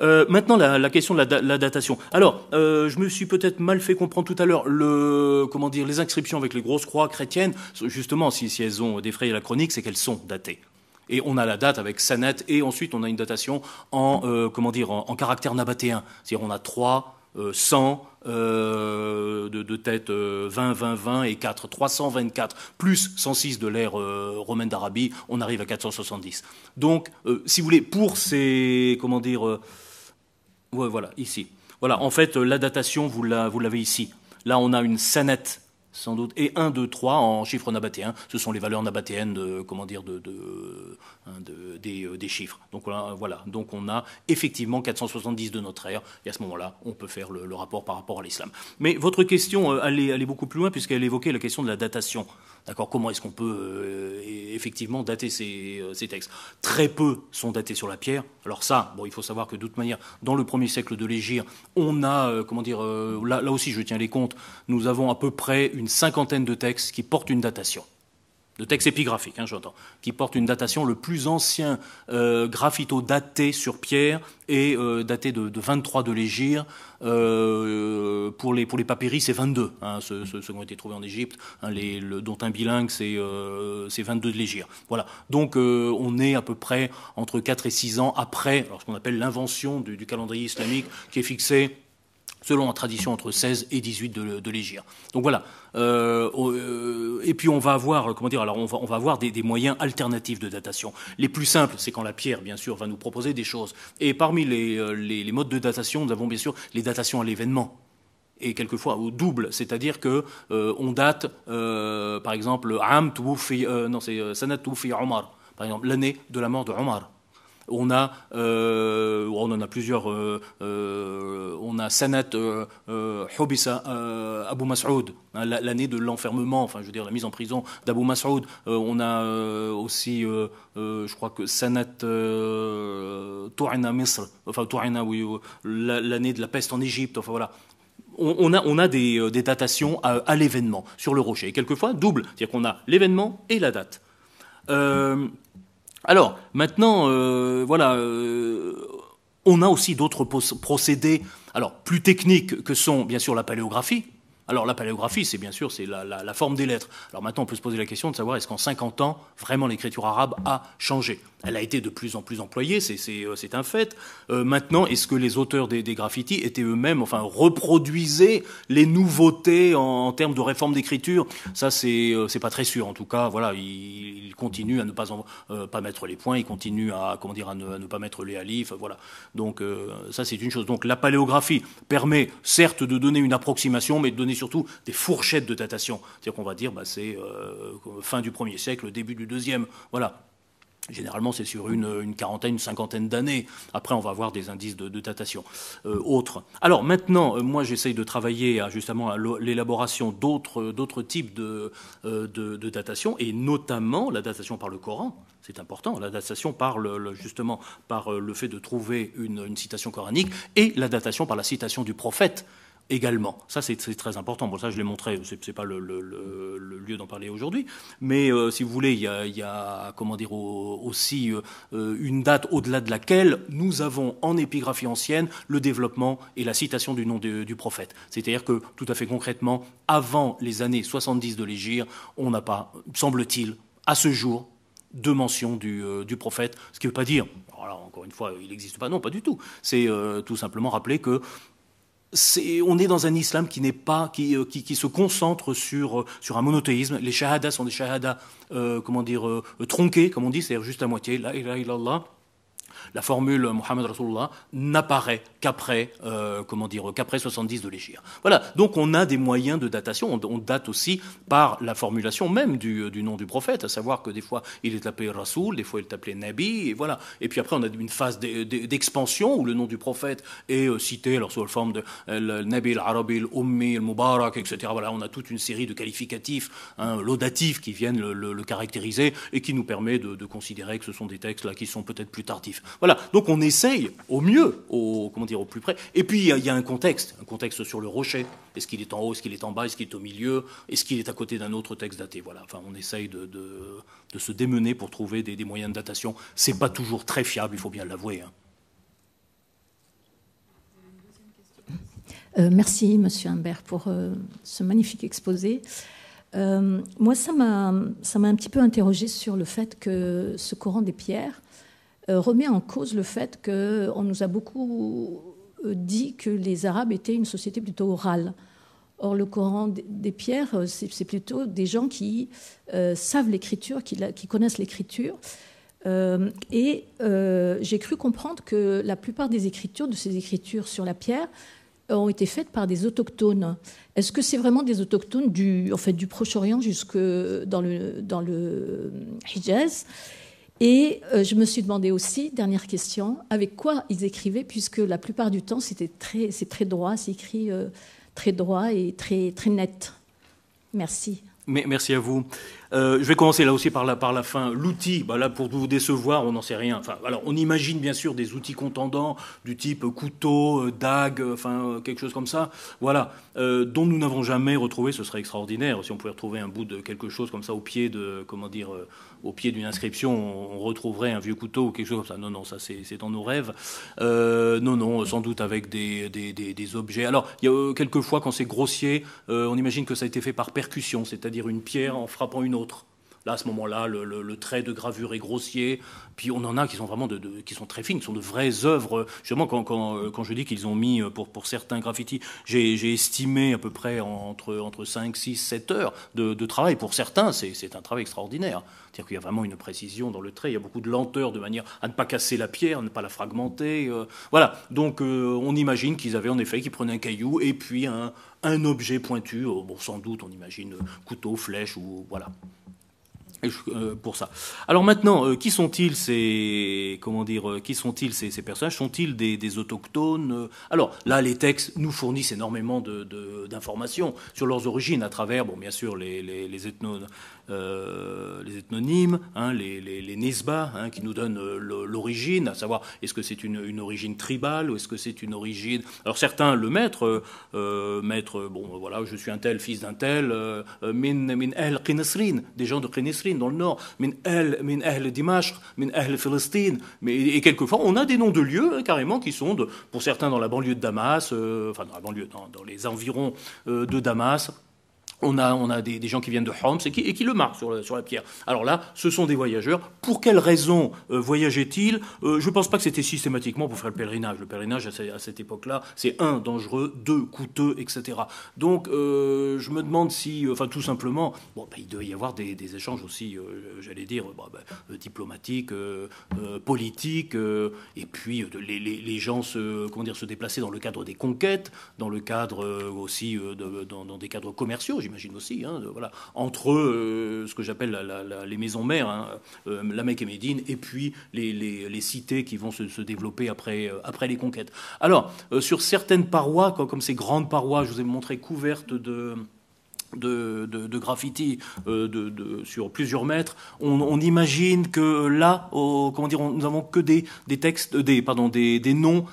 Maintenant, la, question de la, datation. Alors, je me suis peut-être mal fait comprendre tout à l'heure. Le, comment dire, les inscriptions avec les grosses croix chrétiennes, justement, si, si elles ont défrayé la chronique, c'est qu'elles sont datées. Et on a la date avec Sanet, et ensuite on a une datation en, euh, caractère nabatéen. C'est-à-dire on a 3, 100 euh, de, tête 20, 20, 20 et 4, 324, plus 106 de l'ère euh, romaine d'Arabie, on arrive à 470. Donc, si vous voulez, pour ces, comment dire, ouais, voilà, ici. Voilà, en fait, la datation, vous l'avez ici. Là, on a une sanette sans doute, et 1, 2, 3 en chiffres nabatéens. Ce sont les valeurs nabatéennes de, comment dire, de, hein, euh, des, chiffres. Donc voilà, donc on a effectivement 470 de notre ère, et à ce moment-là, on peut faire le, rapport par rapport à l'islam. Mais votre question euh, allait, allait beaucoup plus loin, puisqu'elle évoquait la question de la datation. D'accord? Comment est-ce qu'on peut euh, effectivement dater ces, textes? Très peu sont datés sur la pierre. Alors ça, il faut savoir que de toute manière, dans le premier siècle de l'Égir, on a, comment dire, là, aussi je tiens les comptes, nous avons à peu près une cinquantaine de textes qui portent une datation de textes épigraphiques, hein, j'entends, qui portent une datation. Le plus ancien euh, graffito daté sur pierre est euh, daté de, 23 de l'Égir. Euh, pour, les, pour les papyri, c'est 22, hein, ceux, qui ont été trouvés en Égypte, hein, dont un bilingue, c'est 22 de l'Égir. Voilà. Donc on est à peu près entre 4 et 6 ans après ce qu'on appelle l'invention du, du calendrier islamique, qui est fixé selon la tradition entre 16 et 18 de, de l'Égir. Donc voilà. Euh, euh, et puis on va avoir, comment dire, alors on va, on va avoir des, moyens alternatifs de datation. Les plus simples, c'est quand la pierre, bien sûr, va nous proposer des choses. Et parmi les, euh, modes de datation, nous avons bien sûr les datations à l'événement et quelquefois au double, c'est-à-dire que on date, par exemple, Am non c'est Sanat Omar, par exemple l'année de la mort de Omar. On a, euh, on en a plusieurs. Euh, euh, on a Sanat Hobisa Abu Mas'oud, hein, l'année de l'enfermement, enfin je veux dire la mise en prison d'Abu Mas'oud. on a aussi, je crois que Sanat Tou'ina Misr, enfin Tou'ina, oui, l'année de la peste en Égypte. Enfin voilà. On, a, on a des, datations à, l'événement sur le rocher. Et quelquefois double, c'est-à-dire qu'on a l'événement et la date. Alors, maintenant, euh, voilà, euh, on a aussi d'autres procédés, plus techniques que sont bien sûr la paléographie. Alors la paléographie, c'est bien sûr la, forme des lettres. Alors maintenant, on peut se poser la question de savoir est-ce qu'en 50 ans, vraiment l'écriture arabe a changé? Elle a été de plus en plus employée, c'est euh, un fait. Euh, maintenant, est-ce que les auteurs des, graffitis étaient eux-mêmes, enfin, reproduisaient les nouveautés en, termes de réforme d'écriture? Ça, c'est euh, c'est pas très sûr. En tout cas, voilà, ils, continuent à ne pas, mettre les points, ils continuent à comment dire à ne, pas mettre les alifs, voilà. Donc ça, c'est une chose. Donc la paléographie permet certes de donner une approximation, mais de donner surtout des fourchettes de datation. C'est-à-dire qu'on va dire, bah, c'est fin du premier siècle, début du deuxième, voilà. Généralement, c'est sur une, quarantaine, une cinquantaine d'années. Après, on va avoir des indices de, datation euh, autres. Alors maintenant, euh, moi, j'essaye de travailler à, justement à l'élaboration d'autres types euh, de, de, datation, et notamment la datation par le Coran. C'est important. La datation par le, justement par le fait de trouver une citation coranique et la datation par la citation du prophète également. Ça, c'est très important. Bon, ça, je l'ai montré, ce n'est pas le, lieu d'en parler aujourd'hui. Mais euh, si vous voulez, il y a, comment dire, aussi euh, une date au-delà de laquelle nous avons en épigraphie ancienne le développement et la citation du nom du prophète. C'est-à-dire que, tout à fait concrètement, avant les années 70 de l'Égir, on n'a pas, semble-t-il, à ce jour, de mention du, euh, prophète, ce qui ne veut pas dire, alors encore une fois, il n'existe pas, non, pas du tout. C'est tout simplement rappeler que on est dans un islam qui n'est pas, qui, euh, qui, se concentre sur, euh, sur un monothéisme. Les shahadas sont des shahadas, euh, comment dire, tronqués, comme on dit, c'est-à-dire juste à moitié. La ilaha la formule Mohammed Rasulullah n'apparaît qu'après, euh, comment dire, qu'après 70 de l'Égypte. Voilà. Donc on a des moyens de datation. On, date aussi par la formulation même du, nom du prophète, à savoir que des fois il est appelé Rasoul, des fois il est appelé Nabi, et voilà. Et puis après on a une phase d'expansion où le nom du prophète est euh, cité, alors sous la forme de euh, Nabi, al-Arabi, al-Ummi, al-Mubarak, etc. Voilà, on a toute une série de qualificatifs, hein, laudatifs qui viennent le, caractériser et qui nous permet de, de considérer que ce sont des textes là qui sont peut-être plus tardifs. Voilà, donc on essaye au mieux, au, comment dire, au plus près. Et puis il y, a un contexte, un contexte sur le rocher. Est-ce qu'il est en haut, est-ce qu'il est en bas, est-ce qu'il est au milieu, est-ce qu'il est à côté d'un autre texte daté? Voilà, enfin on essaye de, se démener pour trouver des, moyens de datation. C'est pas toujours très fiable, il faut bien l'avouer. Hein. Euh, merci, Monsieur Humbert, pour euh, ce magnifique exposé. Euh, moi, ça m'a un petit peu interrogé sur le fait que ce courant des pierres remet en cause le fait qu'on nous a beaucoup euh, dit que les Arabes étaient une société plutôt orale. Or, le Coran des pierres, euh, c'est plutôt des gens qui savent l'écriture, qui, connaissent l'écriture. et j'ai cru comprendre que la plupart des écritures, de ces écritures sur la pierre, ont été faites par des autochtones. Est-ce que c'est vraiment des autochtones du, en fait, du Proche-Orient jusque dans le, dans le Hijaz? Et euh, je me suis demandé aussi, dernière question, avec quoi ils écrivaient, puisque la plupart du temps, c'était très, c'est très droit, c'est écrit euh, très droit et très, très net. Merci. Merci à vous. Euh, je vais commencer là aussi par la, par la fin. L'outil, bah là pour vous décevoir, on n'en sait rien. Enfin, alors on imagine bien sûr des outils contendants du type couteau, dague, enfin quelque chose comme ça. Voilà, dont nous n'avons jamais retrouvé. Ce serait extraordinaire si on pouvait retrouver un bout de quelque chose comme ça au pied de, comment dire, au pied d'une inscription, on, retrouverait un vieux couteau ou quelque chose comme ça. Non, non, ça c'est dans nos rêves. non, non, sans doute avec des, objets. Alors, il y a quelques fois quand c'est grossier, on imagine que ça a été fait par percussion, c'est-à-dire une pierre en frappant une autre. Là, à ce moment-là, le, trait de gravure est grossier. Puis on en a qui sont vraiment qui sont très fines, qui sont de vraies œuvres. Justement, quand, quand, euh, quand je dis qu'ils ont mis euh, pour, pour certains graffitis, j'ai estimé à peu près entre, entre 5, 6, 7 heures de, travail. Pour certains, c'est un travail extraordinaire. C'est-à-dire qu'il y a vraiment une précision dans le trait, il y a beaucoup de lenteur de manière à ne pas casser la pierre, à ne pas la fragmenter. Euh. voilà, donc on imagine qu'ils avaient en effet, qu'ils prenaient un caillou et puis un, un objet pointu, bon sans doute on imagine couteau, flèche ou voilà. Euh, pour ça. Alors maintenant, euh, qui sont-ils ces comment dire euh, Qui sont-ils ces, personnages? Sont-ils des, autochtones Alors là, les textes nous fournissent énormément d'informations sur leurs origines à travers, bon, bien sûr, les, les, les les ethnonymes, hein, les, les, hein, qui nous donnent l'origine, à savoir est-ce que c'est une, origine tribale ou est-ce que c'est une origine? Alors certains le mettent, mettre, bon, voilà, je suis un tel, fils d'un tel, min, el des gens de Qinisrin dans le nord, min El, min Ahl Dimashq, min Palestine. Mais, et quelquefois, on a des noms de lieux, hein, carrément, qui sont, pour certains, dans la banlieue de Damas, euh, enfin, dans la banlieue, dans, les environs euh, de Damas, on a, on a des, gens qui viennent de Homs et qui, le marquent sur, la pierre. Alors là, ce sont des voyageurs. Pour quelles raisons euh, voyageaient-ils? Euh, Je ne pense pas que c'était systématiquement pour faire le pèlerinage. Le pèlerinage, à, cette époque-là, c'est un, dangereux, deux, coûteux, etc. Donc, euh, je me demande si, enfin, tout simplement, bon, bah, il doit y avoir des, échanges aussi, j'allais dire, bah, diplomatiques, politiques, et puis les, gens se, comment dire, se déplacer dans le cadre des conquêtes, dans le cadre aussi, dans, dans, des cadres commerciaux, j'imagine aussi, hein, voilà, entre euh, ce que j'appelle les maisons mères, hein, euh, la Mecque et Médine, et puis les, cités qui vont se, développer après, euh, après les conquêtes. Alors, sur certaines parois, comme, ces grandes parois, je vous ai montré couvertes de... De, graffiti sur plusieurs mètres, on, imagine que là, comment dire, nous avons que des, textes, des noms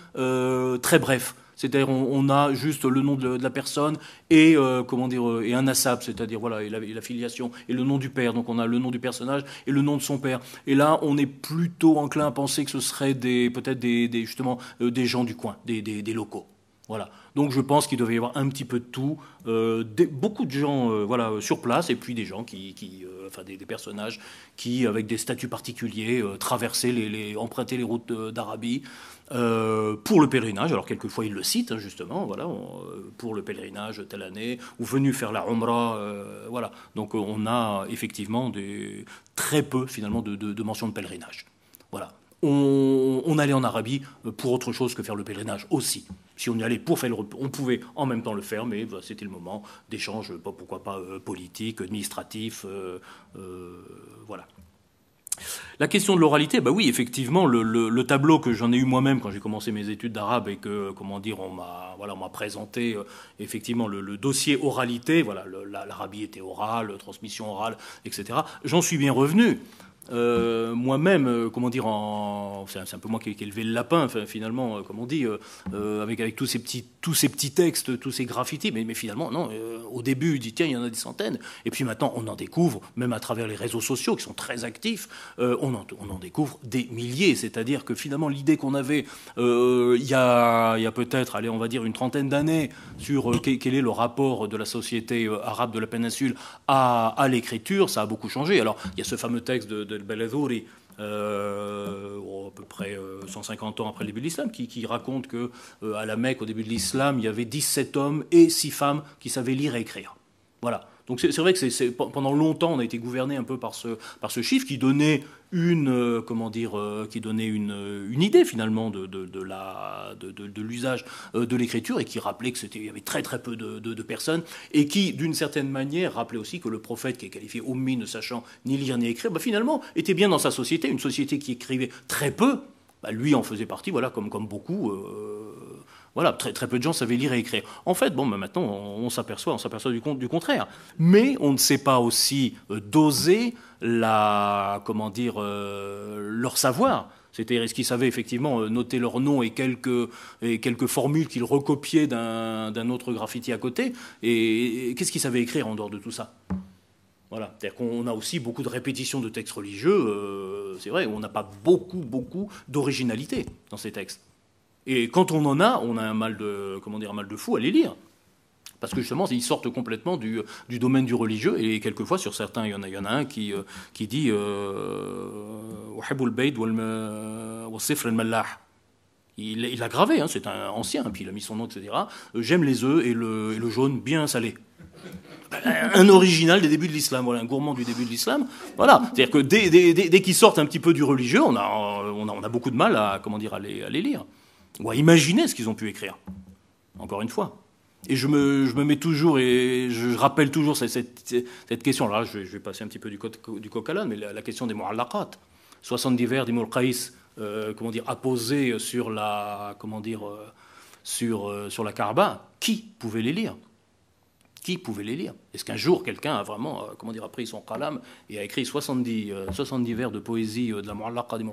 très brefs. C'est-à-dire on, a juste le nom de, la personne et euh, comment dire euh, et un asap, c'est-à-dire voilà et la, filiation et le nom du père. Donc on a le nom du personnage et le nom de son père. Et là on est plutôt enclin à penser que ce serait peut-être des, justement euh, des gens du coin, des, locaux. Donc je pense qu'il devait y avoir un petit peu de tout, beaucoup de gens voilà sur place et puis des gens qui, qui enfin des, personnages qui avec des statuts particuliers traversaient les, empruntaient les routes d'Arabie. Euh, pour le pèlerinage. Alors quelquefois il le cite hein, justement, voilà, euh, pour le pèlerinage telle année, ou venu faire la Umrah, euh, voilà. Donc on a effectivement très peu finalement de, mentions de pèlerinage. Voilà. On, allait en Arabie pour autre chose que faire le pèlerinage aussi. Si on y allait pour faire le, on pouvait en même temps le faire, mais c'était le moment d'échange, pourquoi pas politique, administratif, voilà. La question de l'oralité, bah oui, effectivement, le, tableau que j'en ai eu moi-même quand j'ai commencé mes études d'arabe et que, comment dire, on m'a voilà, présenté euh, effectivement le, dossier oralité, voilà, l'Arabie était orale, transmission orale, etc. J'en suis bien revenu. Euh, moi-même, euh, comment dire, c'est un peu moi qui, ai élevé le lapin, finalement, euh, comme on dit, avec, tous, ces petits, tous ces petits textes, tous ces graffitis, mais, finalement, non, au début, il dit, tiens, il y en a des centaines, et puis maintenant, on en découvre, même à travers les réseaux sociaux qui sont très actifs, on en, découvre des milliers, c'est-à-dire que finalement, l'idée qu'on avait il y a, peut-être, allez, on va dire une trentaine d'années, sur quel est le rapport de la société arabe de la péninsule à, à l'écriture, ça a beaucoup changé. Alors, il y a ce fameux texte de de Belazouri, euh, à peu près 150 euh, ans après le début de l'islam, qui, raconte que euh, à la Mecque, au début de l'islam, il y avait 17 hommes et 6 femmes qui savaient lire et écrire. Voilà. Donc c'est vrai que pendant longtemps, on a été gouverné un peu par ce chiffre qui donnait une, comment dire, qui donnait une, une idée finalement de, de, de, de l'usage de l'écriture et qui rappelait que c'était, y avait très très peu de, personnes et qui, d'une certaine manière, rappelait aussi que le prophète qui est qualifié ommi, ne sachant ni lire ni écrire, bah, finalement était bien dans sa société, une société qui écrivait très peu. Bah, lui en faisait partie, voilà, comme, comme beaucoup. Voilà, très, très peu de gens savaient lire et écrire. En fait, bon, ben, maintenant, on, s'aperçoit, on s'aperçoit du, contraire. Mais on ne sait pas aussi euh, doser la, comment dire, euh, leur savoir. C'était ce qu'ils savaient effectivement euh, noter leur nom et quelques, et quelques formules qu'ils recopiaient d'un autre graffiti à côté. Et, qu'est-ce qu'ils savaient écrire en dehors de tout ça? Voilà, c'est-à-dire qu'on a aussi beaucoup de répétitions de textes religieux. c'est vrai, on n'a pas beaucoup, beaucoup d'originalité dans ces textes. Et quand on en a, on a un mal de, comment dire, un mal de fou à les lire. Parce que justement, ils sortent complètement du, domaine du religieux. Et quelquefois, sur certains, il y en a, il y en a un qui, euh, qui dit euh, il, l'a gravé, hein, c'est un ancien, puis il a mis son nom, etc. Euh, j'aime les œufs et le, jaune bien salé un original des débuts de l'islam, voilà, un gourmand du début de l'islam. Voilà, c'est-à-dire que dès, dès, dès, qu'ils sortent un petit peu du religieux, on a, on a, on a beaucoup de mal à, comment dire, à les, à les lire ou à imaginer ce qu'ils ont pu écrire. Encore une fois. Et je me, mets toujours, et je rappelle toujours cette, cette, question. Là, je vais, passer un petit peu du, du coq à l'âne, mais la, question des mu'allaqat. 70 vers Qais, euh, comment dire, apposés sur la, comment dire, euh, sur, euh, sur la Kaaba, qui pouvait les lire? Qui pouvait les lire? Est-ce qu'un jour, quelqu'un a vraiment, euh, comment dire, pris son qalam et a écrit 70, 70 euh, vers de poésie euh, de la Mu'allaqa di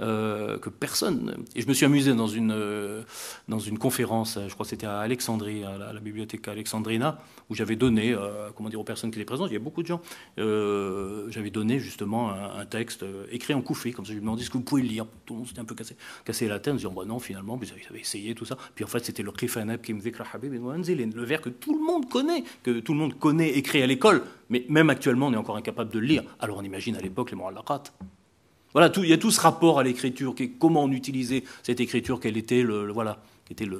euh, que personne. Et je me suis amusé dans une, dans une conférence, je crois que c'était à Alexandrie, à la, bibliothèque Alexandrina, où j'avais donné, comment dire, aux personnes qui étaient présentes, il y avait beaucoup de gens, j'avais donné justement un, texte écrit en koufé, comme ça je lui demandais est-ce que vous pouvez lire? Tout le monde s'était un peu cassé, cassé la tête en disant bah non, finalement, vous avez essayé tout ça. Puis en fait, c'était le Khifanab qui me Habib le vers que tout le monde connaît, que tout le monde connaît, écrit à l'école, mais même actuellement, on est encore incapable de le lire. Alors on imagine à l'époque les morales Voilà, tout, il y a tout ce rapport à l'écriture, comment on utilisait cette écriture, quel était le, voilà, était le,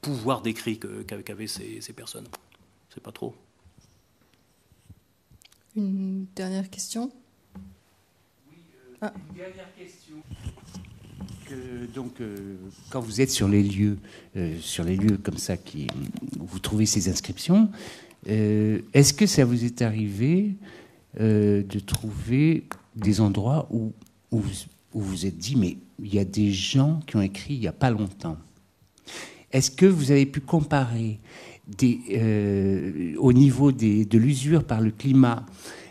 pouvoir d'écrit qu'avaient ces, ces personnes. C'est pas trop. Une dernière question? Oui, euh, ah. une dernière question. Donc, euh, quand vous êtes sur les lieux, euh, sur les lieux comme ça, où vous trouvez ces inscriptions, euh, est-ce que ça vous est arrivé de trouver des endroits où, où, vous vous êtes dit, mais il y a des gens qui ont écrit il n'y a pas longtemps. Est-ce que vous avez pu comparer au niveau de l'usure par le climat,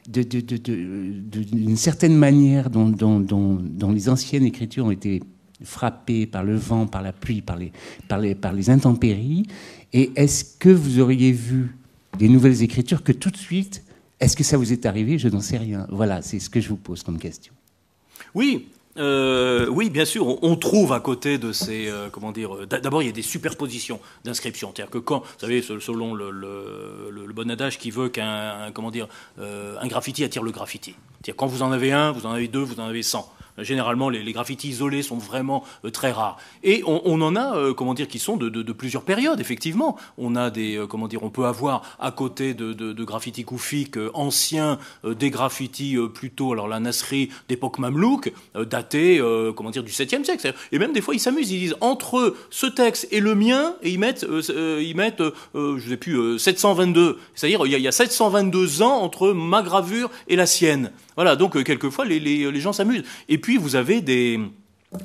d'une certaine manière dont, les anciennes écritures ont été frappées par le vent, par la pluie, par les, par les, par les intempéries Et est-ce que vous auriez vu des nouvelles écritures que tout de suite, est-ce que ça vous est arrivé? Je n'en sais rien. Voilà, c'est ce que je vous pose comme question. Oui, euh, oui, bien sûr, on, trouve à côté de ces, euh, comment dire, euh, d'abord il y a des superpositions d'inscriptions, c'est-à-dire que quand, vous savez, selon le, le, bon adage qui veut qu'un, comment un graffiti attire le graffiti, c'est-à-dire quand vous en avez un, vous en avez deux, vous en avez cent. Généralement, les, graffitis isolés sont vraiment euh, très rares. Et on, en a, euh, comment dire, qui sont de, plusieurs périodes, effectivement. On a des, euh, comment dire, on peut avoir à côté de, graffitis koufiques anciens, des graffitis plutôt, alors la nasserie d'époque mamelouk, datés, comment dire, du 7e siècle. Et même des fois, ils s'amusent, ils disent entre ce texte et le mien, et ils mettent, ils mettent, je sais plus, 722. C'est-à-dire, il y, a, il y a 722 ans entre ma gravure et la sienne. Voilà, donc quelquefois les, les gens s'amusent. Et puis vous avez des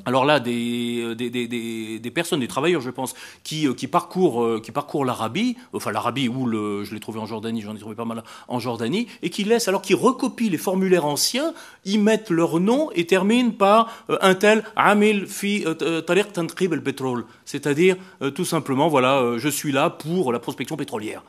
alors là, des, des, des, des, personnes, des travailleurs, je pense, qui, qui parcourent, qui parcourent l'Arabie, enfin l'Arabie où le, je l'ai trouvé en Jordanie, j'en ai trouvé pas mal en Jordanie, et qui laissent, alors qu'ils recopient les formulaires anciens, ils mettent leur nom et terminent par un tel Amil fi tariq tanqib al-pétrole, c'est-à-dire tout simplement, voilà, je suis là pour la prospection pétrolière.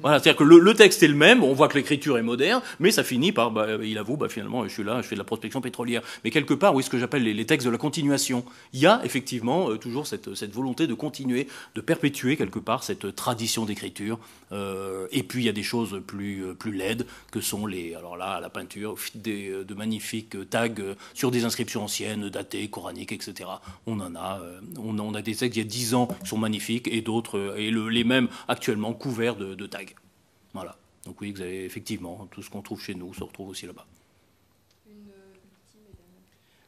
Voilà, c'est-à-dire que le, texte est le même, on voit que l'écriture est moderne, mais ça finit par, bah, il avoue, bah, finalement, je suis là, je fais de la prospection pétrolière. Mais quelque part, oui, ce que j'appelle les, textes de la continuation. Il y a effectivement euh, toujours cette, volonté de continuer, de perpétuer quelque part cette tradition d'écriture. Euh, et puis il y a des choses plus, euh, plus laides que sont les, alors là, la peinture, des, de magnifiques tags sur des inscriptions anciennes, datées, coraniques, etc. On en a, on, a des textes il y a dix ans qui sont magnifiques et d'autres, et le, les mêmes actuellement couverts de tags. Voilà. Donc oui, vous avez, effectivement, tout ce qu'on trouve chez nous se retrouve aussi là-bas.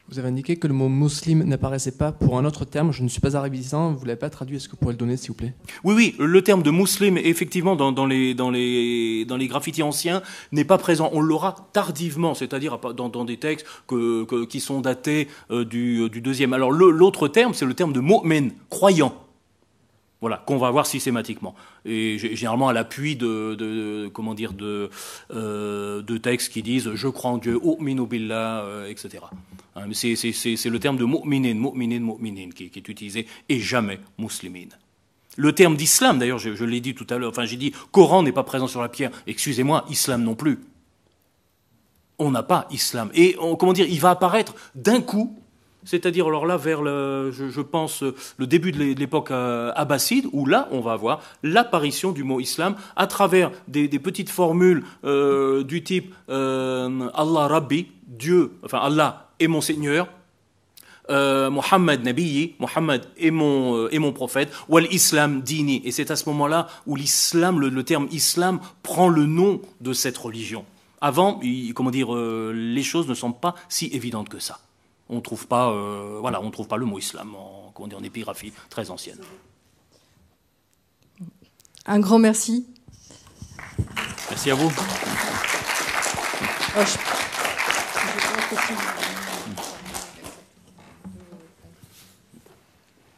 Vous avez indiqué que le mot musulman n'apparaissait pas pour un autre terme. Je ne suis pas arabisant, vous ne l'avez pas traduit. Est-ce que vous pourrez le donner, s'il vous plaît? Oui, oui, le terme de musulman, effectivement, dans, dans, les, dans, les, dans les graffitis anciens, n'est pas présent. On l'aura tardivement, c'est-à-dire dans, dans, des textes que, qui sont datés euh, du, du, deuxième. Alors l'autre terme, c'est le terme de mu'min, croyant. Voilà, qu'on va voir systématiquement. Et généralement à l'appui de, euh, textes qui disent je crois en Dieu, mu'minu billah, euh, etc. Hein, c'est le terme de mu'minin, mu'minin, mu'minin qui, est utilisé et jamais muslimin. Le terme d'islam, d'ailleurs, je, je l'ai dit tout à l'heure, enfin j'ai dit Coran n'est pas présent sur la pierre, excusez-moi, islam non plus. On n'a pas islam. Et comment dire, il va apparaître d'un coup c'est-à-dire alors là vers le, je, pense le début de l'époque euh, abbasside, où là on va avoir l'apparition du mot islam à travers des, petites formules euh, du type euh, Allah Rabbi, Dieu, enfin Allah est mon Seigneur, Muhammad Nabiyi, Muhammad est mon, est mon prophète, ou l'islam dini. Et c'est à ce moment-là où l'islam, le, terme islam, prend le nom de cette religion. Avant, comment dire, les choses ne sont pas si évidentes que ça on ne trouve pas, euh, voilà, on trouve pas le mot islam en, en épigraphie très ancienne. Un grand merci. Merci à vous. Oh,